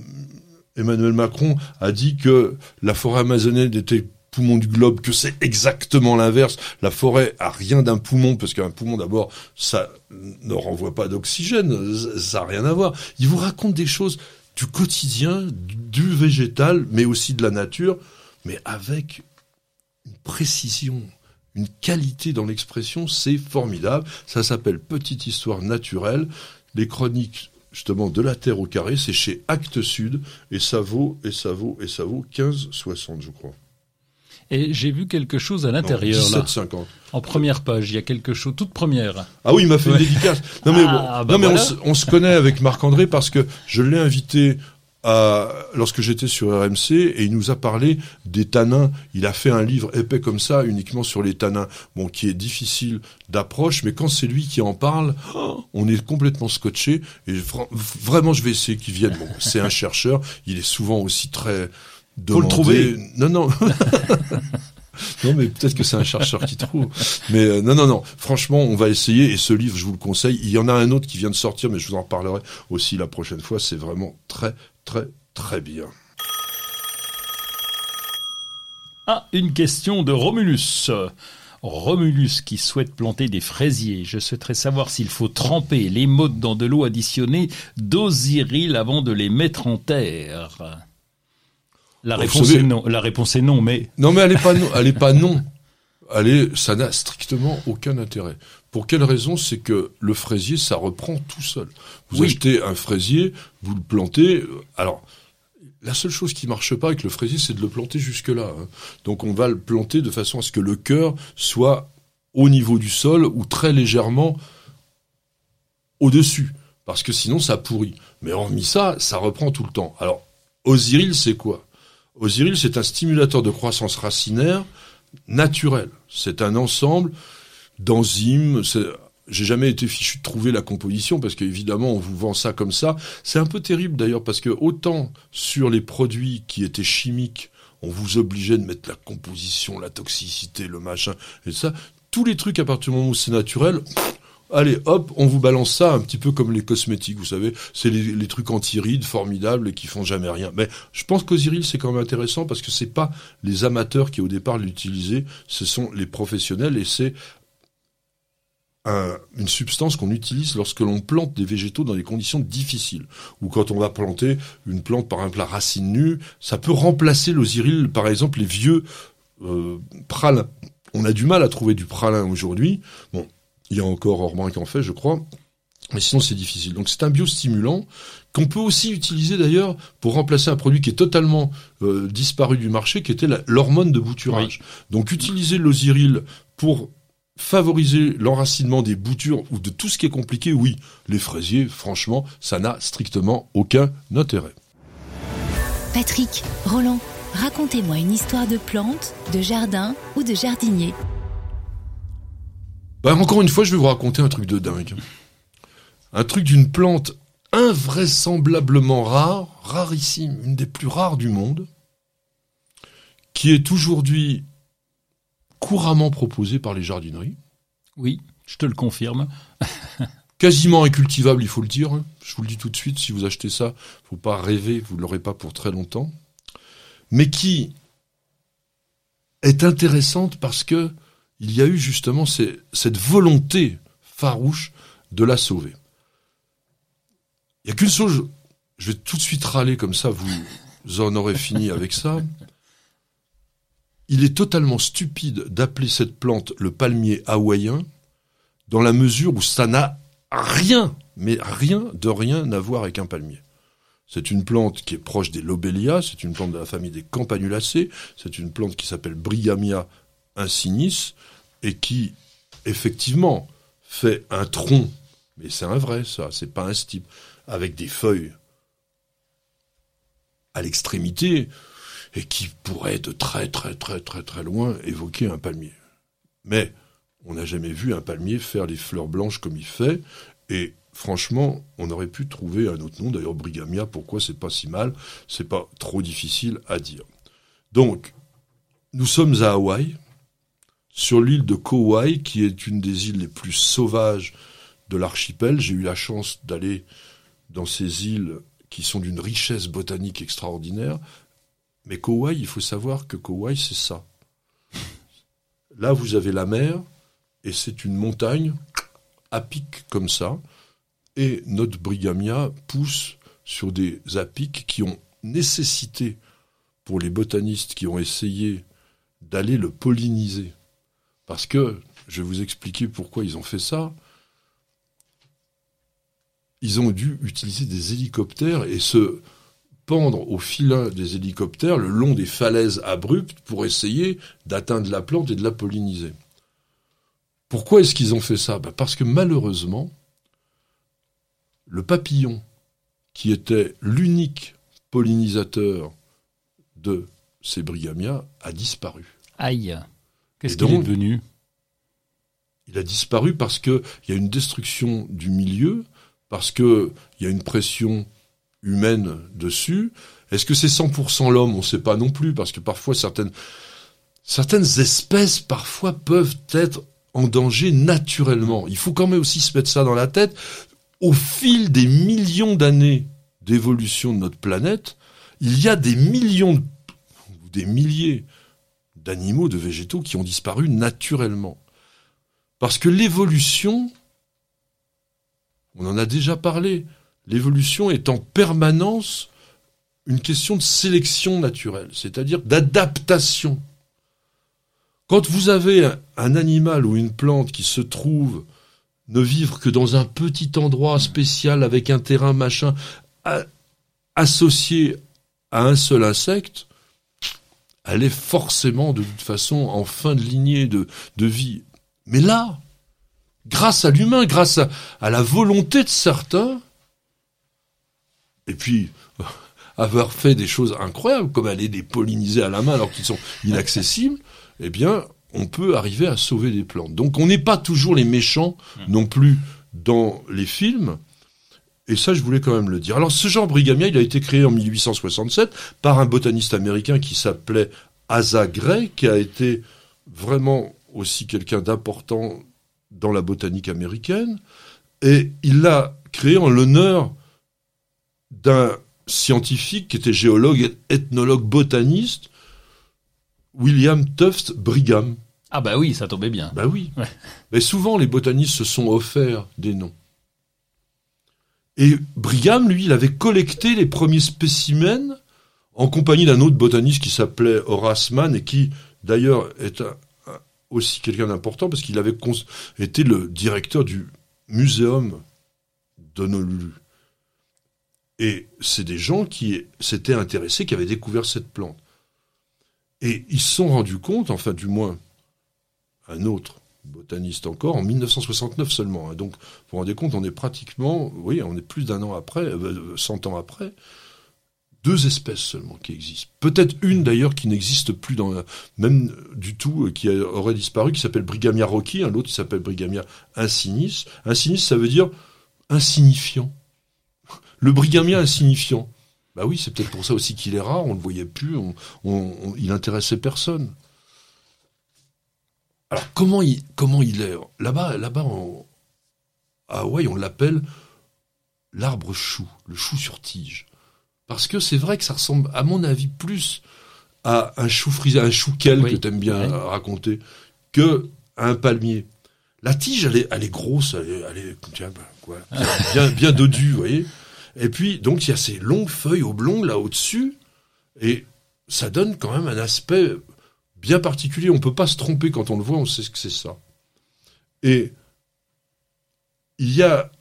Emmanuel Macron a dit que la forêt amazonienne était poumon du globe, que c'est exactement l'inverse. La forêt a rien d'un poumon, parce qu'un poumon, d'abord, ça ne renvoie pas d'oxygène, ça n'a rien à voir. Il vous raconte des choses du quotidien, du végétal, mais aussi de la nature, mais avec une précision, une qualité dans l'expression, c'est formidable. Ça s'appelle Petite Histoire naturelle. Les chroniques justement de la Terre au carré, c'est chez Actes Sud, et ça vaut, et ça vaut, et ça vaut 15,60 je crois.
Et j'ai vu quelque chose à l'intérieur, là.
17,50.
En première page, il y a quelque chose, toute première.
Ah oui, il m'a fait
Ouais.
une dédicace. Non mais,
Ah,
bon,
bah
non, mais on,
voilà.
se, on se connaît avec Marc-André parce que je l'ai invité à, lorsque j'étais sur RMC et il nous a parlé des tanins. Il a fait un livre épais comme ça, uniquement sur les tanins, bon, qui est difficile d'approche, mais quand c'est lui qui en parle, on est complètement scotché. Et vraiment, je vais essayer qu'il vienne. Bon, c'est un chercheur, il est souvent aussi très demandé.
Faut le trouver.
Non, non. Non, mais peut-être que c'est un chercheur qui trouve. Mais euh, non, non, non. Franchement, on va essayer. Et ce livre, je vous le conseille. Il y en a un autre qui vient de sortir, mais je vous en reparlerai aussi la prochaine fois. C'est vraiment très, très, très bien.
Ah, une question de Romulus. Romulus qui souhaite planter des fraisiers. Je souhaiterais savoir s'il faut tremper les mottes dans de l'eau additionnée d'osiril avant de les mettre en terre. La réponse est non. La réponse est non, mais
non, mais elle est pas non. Elle est pas non. Elle est, ça n'a strictement aucun intérêt. Pour quelle raison C'est que le fraisier, ça reprend tout seul? Vous achetez un fraisier, vous le plantez. Euh, alors, la seule chose qui marche pas avec le fraisier, c'est de le planter jusque là. Hein. Donc, on va le planter de façon à ce que le cœur soit au niveau du sol ou très légèrement au-dessus, parce que sinon ça pourrit. Mais hormis ça, ça reprend tout le temps. Alors, Osiril, c'est quoi? Osiril, c'est un stimulateur de croissance racinaire naturel. C'est un ensemble d'enzymes. J'ai jamais été fichu de trouver la composition parce qu'évidemment on vous vend ça comme ça. C'est un peu terrible d'ailleurs parce que autant sur les produits qui étaient chimiques, on vous obligeait de mettre la composition, la toxicité, le machin et ça. Tous les trucs à partir du moment où c'est naturel, Allez, hop, on vous balance ça un petit peu comme les cosmétiques, vous savez, c'est les, trucs anti-rides formidables qui font jamais rien. Mais je pense qu'Osiril c'est quand même intéressant parce que c'est pas les amateurs qui au départ l'utilisaient, ce sont les professionnels et c'est une substance qu'on utilise lorsque l'on plante des végétaux dans des conditions difficiles. Ou quand on va planter une plante par exemple la racine nue, ça peut remplacer l'osiril, par exemple les vieux euh, pralins. On a du mal à trouver du pralin aujourd'hui. Bon, il y a encore Orban qui en fait, je crois. Mais sinon, c'est difficile. Donc, c'est un biostimulant qu'on peut aussi utiliser d'ailleurs pour remplacer un produit qui est totalement euh, disparu du marché, qui était l'hormone de bouturage. Donc, utiliser l'osiril pour favoriser l'enracinement des boutures ou de tout ce qui est compliqué, oui. Les fraisiers, franchement, ça n'a strictement aucun intérêt.
Patrick, Roland, racontez-moi une histoire de plante, de jardin ou de jardinier.
Bah, encore une fois, je vais vous raconter un truc de dingue. Un truc d'une plante invraisemblablement rare, rarissime, une des plus rares du monde, qui est aujourd'hui couramment proposée par les jardineries.
Oui, je te le confirme.
Quasiment incultivable, il faut le dire. Hein. Je vous le dis tout de suite, si vous achetez ça, faut pas rêver, vous ne l'aurez pas pour très longtemps. Mais qui est intéressante parce que il y a eu justement cette volonté farouche de la sauver. Il n'y a qu'une chose, je vais tout de suite râler comme ça, vous en aurez fini avec ça. Il est totalement stupide d'appeler cette plante le palmier hawaïen, dans la mesure où ça n'a rien, mais rien de rien à voir avec un palmier. C'est une plante qui est proche des lobélias, c'est une plante de la famille des campanulacées, c'est une plante qui s'appelle Brigamia insignis, et qui, effectivement, fait un tronc, mais c'est un vrai, ça, c'est pas un stipe, avec des feuilles à l'extrémité, et qui pourrait de très très très très très loin évoquer un palmier. Mais on n'a jamais vu un palmier faire les fleurs blanches comme il fait, et franchement, on aurait pu trouver un autre nom, d'ailleurs Brigamia, pourquoi c'est pas si mal, c'est pas trop difficile à dire. Donc, nous sommes à Hawaï, sur l'île de Kauai, qui est une des îles les plus sauvages de l'archipel. J'ai eu la chance d'aller dans ces îles qui sont d'une richesse botanique extraordinaire. Mais Kauai, il faut savoir que Kauai, c'est ça. Là, vous avez la mer, et c'est une montagne à pic comme ça. Et notre brigamia pousse sur des apics qui ont nécessité, pour les botanistes qui ont essayé d'aller le polliniser, parce que, je vais vous expliquer pourquoi ils ont fait ça. Ils ont dû utiliser des hélicoptères et se pendre au filin des hélicoptères le long des falaises abruptes pour essayer d'atteindre la plante et de la polliniser. Pourquoi est-ce qu'ils ont fait ça? Ben, Parce que malheureusement, le papillon, qui était l'unique pollinisateur de ces brigamias a disparu.
Aïe. Qu'est-ce qu'il est devenu?
Il a disparu parce qu'il y a une destruction du milieu, parce qu'il y a une pression humaine dessus. Est-ce que c'est 100% l'homme? On ne sait pas non plus, parce que parfois certaines, certaines espèces parfois peuvent être en danger naturellement. Il faut quand même aussi se mettre ça dans la tête. Au fil des millions d'années d'évolution de notre planète, il y a des millions, de- des milliers d'animaux, de végétaux qui ont disparu naturellement. Parce que l'évolution, on en a déjà parlé, l'évolution est en permanence une question de sélection naturelle, c'est-à-dire d'adaptation. Quand vous avez un, animal ou une plante qui se trouve ne vivre que dans un petit endroit spécial avec un terrain machin associé à un seul insecte, elle est forcément de toute façon en fin de lignée de, vie. Mais là, grâce à l'humain, grâce à la volonté de certains, et puis avoir fait des choses incroyables, comme aller les polliniser à la main alors qu'ils sont inaccessibles, eh bien, on peut arriver à sauver des plantes. Donc on n'est pas toujours les méchants non plus dans les films. Et ça, je voulais quand même le dire. Alors, ce genre Brigamia, il a été créé en 1867 par un botaniste américain qui s'appelait Asa Gray, qui a été vraiment aussi quelqu'un d'important dans la botanique américaine. Et il l'a créé en l'honneur d'un scientifique qui était géologue, ethnologue, botaniste, William Tufts Brigham.
Ah bah oui, ça tombait bien.
Bah oui.
Ouais.
Mais souvent, les botanistes se sont offerts des noms. Et Brigham, lui, il avait collecté les premiers spécimens en compagnie d'un autre botaniste qui s'appelait Horace Mann et qui, d'ailleurs, est un- un- aussi quelqu'un d'important parce qu'il avait été le directeur du muséum d'Honolulu. Et c'est des gens qui s'étaient intéressés, qui avaient découvert cette plante. Et ils se sont rendus compte, enfin du moins un autre botaniste encore, en 1969 seulement. hein. Donc, vous vous rendez compte, on est pratiquement, oui, on est plus d'un an après, euh, 100 ans après, deux espèces seulement qui existent. Peut-être une d'ailleurs qui n'existe plus dans même du tout, euh, qui aurait disparu, qui s'appelle Brigamia rocki, un autre qui s'appelle Brigamia insignis. Insignis, ça veut dire insignifiant. Le Brigamia insignifiant. Bah oui, c'est peut-être pour ça aussi qu'il est rare, on le voyait plus, on, on- on- il intéressait personne. Alors comment il, comment il est Là-bas, là-bas, à Hawaï, on l'appelle l'arbre chou, le chou sur tige. Parce que c'est vrai que ça ressemble, à mon avis, plus à un chou frisé, un chouquel
Oui.
que t'aimes bien raconter, que à un palmier. La tige, elle est, elle est grosse, elle est, elle est tiens, ben, quoi, bien, bien, bien dodue, vous voyez. Et puis, donc, il y a ces longues feuilles oblongues là au-dessus, et ça donne quand même un aspect bien particulier. On peut pas se tromper quand on le voit, on sait ce que c'est ça. Et il y a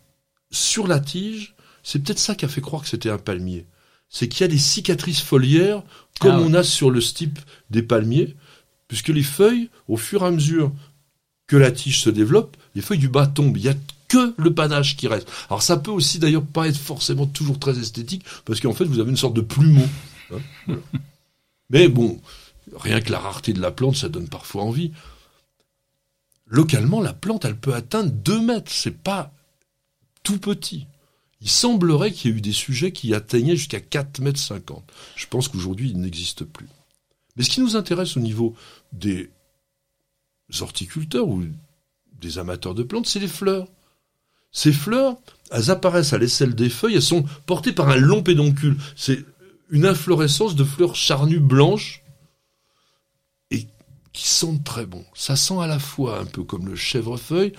sur la tige, c'est peut-être ça qui a fait croire que c'était un palmier. C'est qu'il y a des cicatrices foliaires comme
Ah ouais.
on a sur le stipe des palmiers, puisque les feuilles, au fur et à mesure que la tige se développe, les feuilles du bas tombent. Il y a que le panache qui reste. Alors ça peut aussi d'ailleurs pas être forcément toujours très esthétique, parce qu'en fait vous avez une sorte de plumeau. hein, voilà. Mais bon, rien que la rareté de la plante, ça donne parfois envie. Localement, la plante, elle peut atteindre 2 mètres. C'est pas tout petit. Il semblerait qu'il y ait eu des sujets qui atteignaient jusqu'à 4 mètres 50. Je pense qu'aujourd'hui, il n'existe plus. Mais ce qui nous intéresse au niveau des horticulteurs ou des amateurs de plantes, c'est les fleurs. Ces fleurs, elles apparaissent à l'aisselle des feuilles, elles sont portées par un long pédoncule. C'est une inflorescence de fleurs charnues blanches et qui sentent très bon. Ça sent à la fois un peu comme le chèvrefeuille,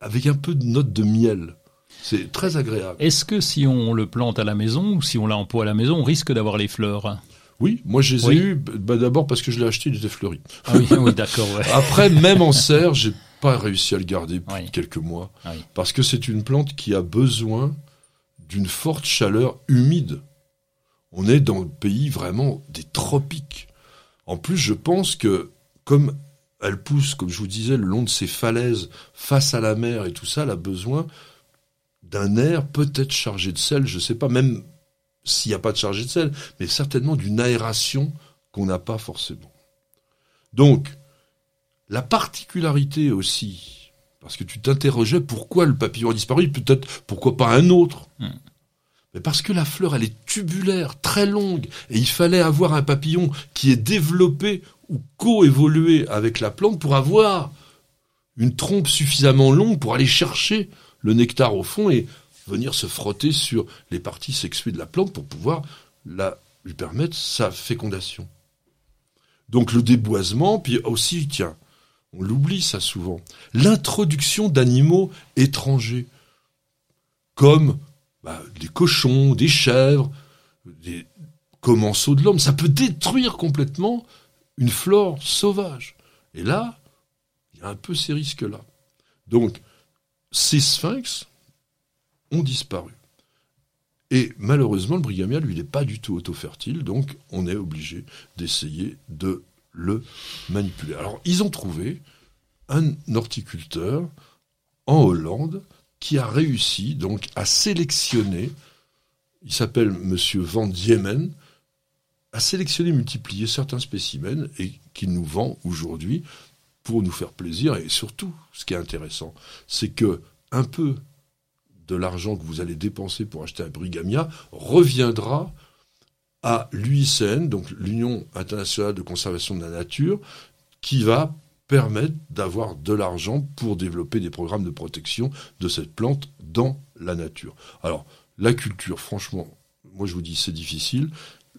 avec un peu de note de miel. C'est très agréable.
Est-ce que si on le plante à la maison ou si on l'a en pot à la maison, on risque d'avoir les fleurs?
Oui, moi je les ai
Oui.
eus bah, d'abord parce que je l'ai acheté, il était fleuri.
Ah oui, oui d'accord. ouais.
Après, même en serre, j'ai pas réussi à le garder plus
Oui.
de quelques mois.
Ah oui.
Parce que c'est une plante qui a besoin d'une forte chaleur humide. On est dans le pays vraiment des tropiques. En plus, je pense que comme elle pousse, comme je vous disais, le long de ces falaises, face à la mer et tout ça, elle a besoin d'un air peut-être chargé de sel, je sais pas, même s'il n'y a pas de chargé de sel, mais certainement d'une aération qu'on n'a pas forcément. Donc, la particularité aussi, parce que tu t'interrogeais pourquoi le papillon a disparu, peut-être pourquoi pas un autre.
Hmm.
Mais parce que la fleur, elle est tubulaire, très longue, et il fallait avoir un papillon qui est développé ou co-évolué avec la plante pour avoir une trompe suffisamment longue pour aller chercher le nectar au fond et venir se frotter sur les parties sexuées de la plante pour pouvoir la, lui permettre sa fécondation. Donc le déboisement, puis aussi, tiens, on l'oublie ça souvent, l'introduction d'animaux étrangers, comme bah, des cochons, des chèvres, des commensaux de l'homme, ça peut détruire complètement une flore sauvage. Et là, il y a un peu ces risques-là. Donc, ces sphinx ont disparu. Et malheureusement, le brigamia, lui, n'est pas du tout auto-fertile, donc on est obligé d'essayer de le manipuler. Alors, ils ont trouvé un horticulteur en Hollande qui a réussi donc à sélectionner, il s'appelle Monsieur Van Diemen, à sélectionner, multiplier certains spécimens et qu'il nous vend aujourd'hui pour nous faire plaisir. Et surtout, ce qui est intéressant, c'est que un peu de l'argent que vous allez dépenser pour acheter un brigamia reviendra à l'UICN, donc l'Union internationale de conservation de la nature, qui va permettre d'avoir de l'argent pour développer des programmes de protection de cette plante dans la nature. Alors, la culture, franchement, moi je vous dis, c'est difficile.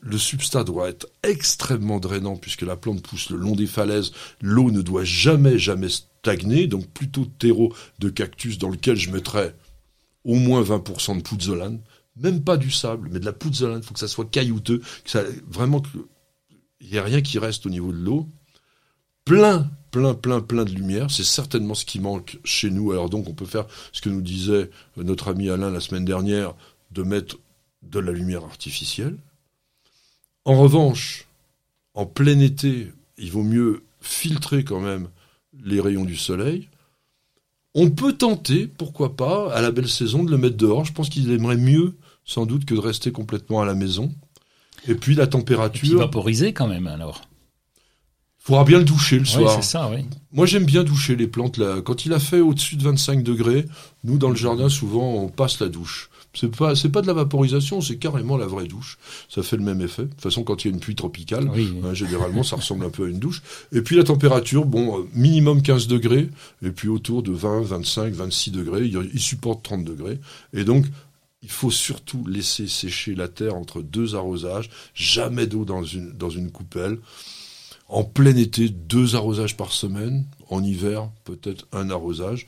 Le substrat doit être extrêmement drainant puisque la plante pousse le long des falaises. L'eau ne doit jamais, jamais stagner. Donc plutôt terreau de cactus dans lequel je mettrais au moins 20% de pouzzolane même pas du sable, mais de la pouzzolane. Il faut que ça soit caillouteux, que ça, vraiment qu'il n'y ait rien qui reste au niveau de l'eau. Plein, plein, plein, plein de lumière. C'est certainement ce qui manque chez nous. Alors donc, on peut faire ce que nous disait notre ami Alain la semaine dernière, de mettre de la lumière artificielle. En revanche, en plein été, il vaut mieux filtrer quand même les rayons du soleil. On peut tenter, pourquoi pas, à la belle saison, de le mettre dehors. Je pense qu'il aimerait mieux, sans doute, que de rester complètement à la maison. Et puis la température.
Et vaporiser quand même, alors.
Il faudra bien le doucher le soir.
Oui, ça, oui.
Moi, j'aime bien doucher les plantes. Là. Quand il a fait au-dessus de 25 degrés, nous, dans le jardin, souvent, on passe la douche. C'est pas, c'est pas de la vaporisation, c'est carrément la vraie douche. Ça fait le même effet. De toute façon, quand il y a une pluie tropicale, hein, généralement, ça ressemble un peu à une douche. Et puis la température, bon, euh, minimum 15 degrés, et puis autour de 20, 25, 26 degrés. Il, il supporte 30 degrés. Et donc, il faut surtout laisser sécher la terre entre deux arrosages. Jamais d'eau dans une, coupelle. En plein été, deux arrosages par semaine. En hiver, peut-être un arrosage.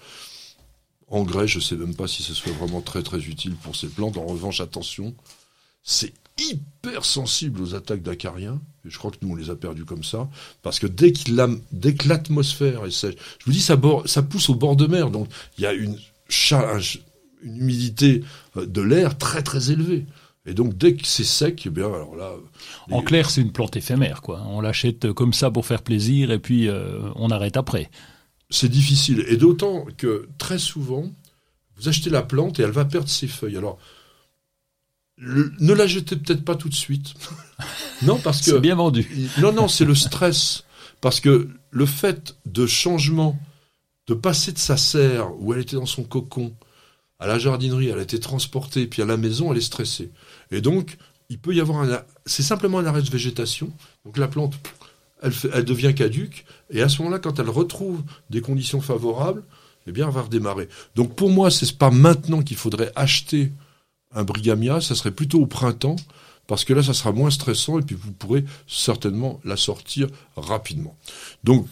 Engrais, je ne sais même pas si ce soit vraiment très très utile pour ces plantes. En revanche, attention, c'est hyper sensible aux attaques d'acariens. Je crois que nous, on les a perdus comme ça. Parce que dès, que l'atmosphère est sèche, je vous dis, ça, pousse au bord de mer. Donc, il y a une, une humidité de l'air très très élevée. Et donc, dès que c'est sec, eh bien, alors là.
En clair, c'est une plante éphémère, quoi. On l'achète comme ça pour faire plaisir et puis euh, on arrête après
c'est difficile. Et d'autant que très souvent, vous achetez la plante et elle va perdre ses feuilles. Alors, ne la jetez peut-être pas tout de suite.
non, parce que. C'est bien vendu.
non, non, c'est le stress. Parce que le fait de changement, de passer de sa serre où elle était dans son cocon à la jardinerie, elle a été transportée, puis à la maison, elle est stressée. Et donc, il peut y avoir un. C'est simplement un arrêt de végétation. Donc la plante, elle, devient caduque, et à ce moment-là, quand elle retrouve des conditions favorables, eh bien, elle va redémarrer. Donc pour moi, c'est pas maintenant qu'il faudrait acheter un brigamia, ça serait plutôt au printemps, parce que là, ça sera moins stressant, et puis vous pourrez certainement la sortir rapidement. Donc,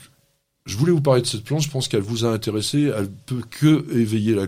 je voulais vous parler de cette plante, je pense qu'elle vous a intéressé, elle peut que éveiller la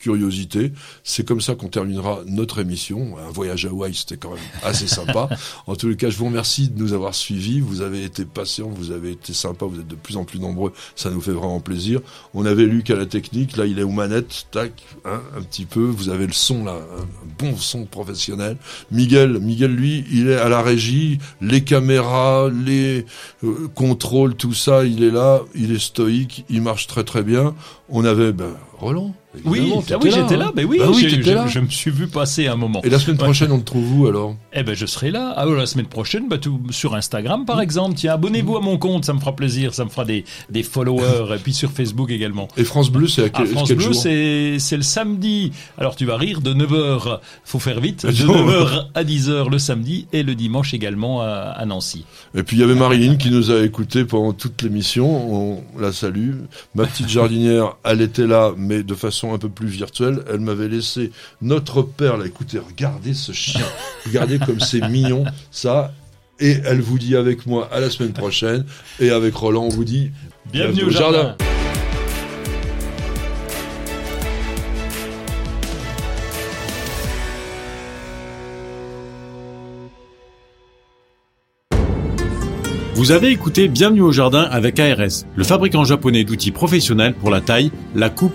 curiosité. C'est comme ça qu'on terminera notre émission. Un voyage à Hawaï, c'était quand même assez sympa. En tous les cas, je vous remercie de nous avoir suivis. Vous avez été patients, vous avez été sympa, vous êtes de plus en plus nombreux. Ça nous fait vraiment plaisir. On avait lu qu'à la technique, là, il est aux manettes, tac, hein, un petit peu. Vous avez le son là, un bon son professionnel. Miguel, Miguel, lui, il est à la régie, les caméras, les euh, contrôles, tout ça, il est là, il est stoïque, il marche très très bien. On avait ben, Roland
Oui, ah oui
là,
j'étais
hein.
là, mais oui,
Bah oui,
je,
là.
je me suis vu passer un moment.
Et la semaine
Ouais.
prochaine, on te trouve où alors?
Eh ben, je serai là. Ah, la semaine prochaine, bah, tout, sur Instagram, par exemple. Tiens, abonnez-vous à mon compte, ça me fera plaisir, ça me fera des, des followers, et puis sur Facebook également.
Et France Bleu, c'est à
À
quel,
France
quel
Bleu, c'est, c'est le samedi. Alors, tu vas rire, de 9h, faut faire vite, de
Non.
9h à 10h le samedi, et le dimanche également à, à Nancy.
Et puis il y avait Marilyn qui nous a écoutés pendant toute l'émission. On la salue. Ma petite jardinière, elle était là, mais de façon un peu plus virtuelle. Elle m'avait laissé notre père. Là, écoutez, regardez ce chien. Regardez comme c'est mignon, ça. Et elle vous dit avec moi à la semaine prochaine. Et avec Roland, on vous dit
Bienvenue au jardin.
Vous avez écouté Bienvenue au jardin avec ARS, le fabricant japonais d'outils professionnels pour la taille, la coupe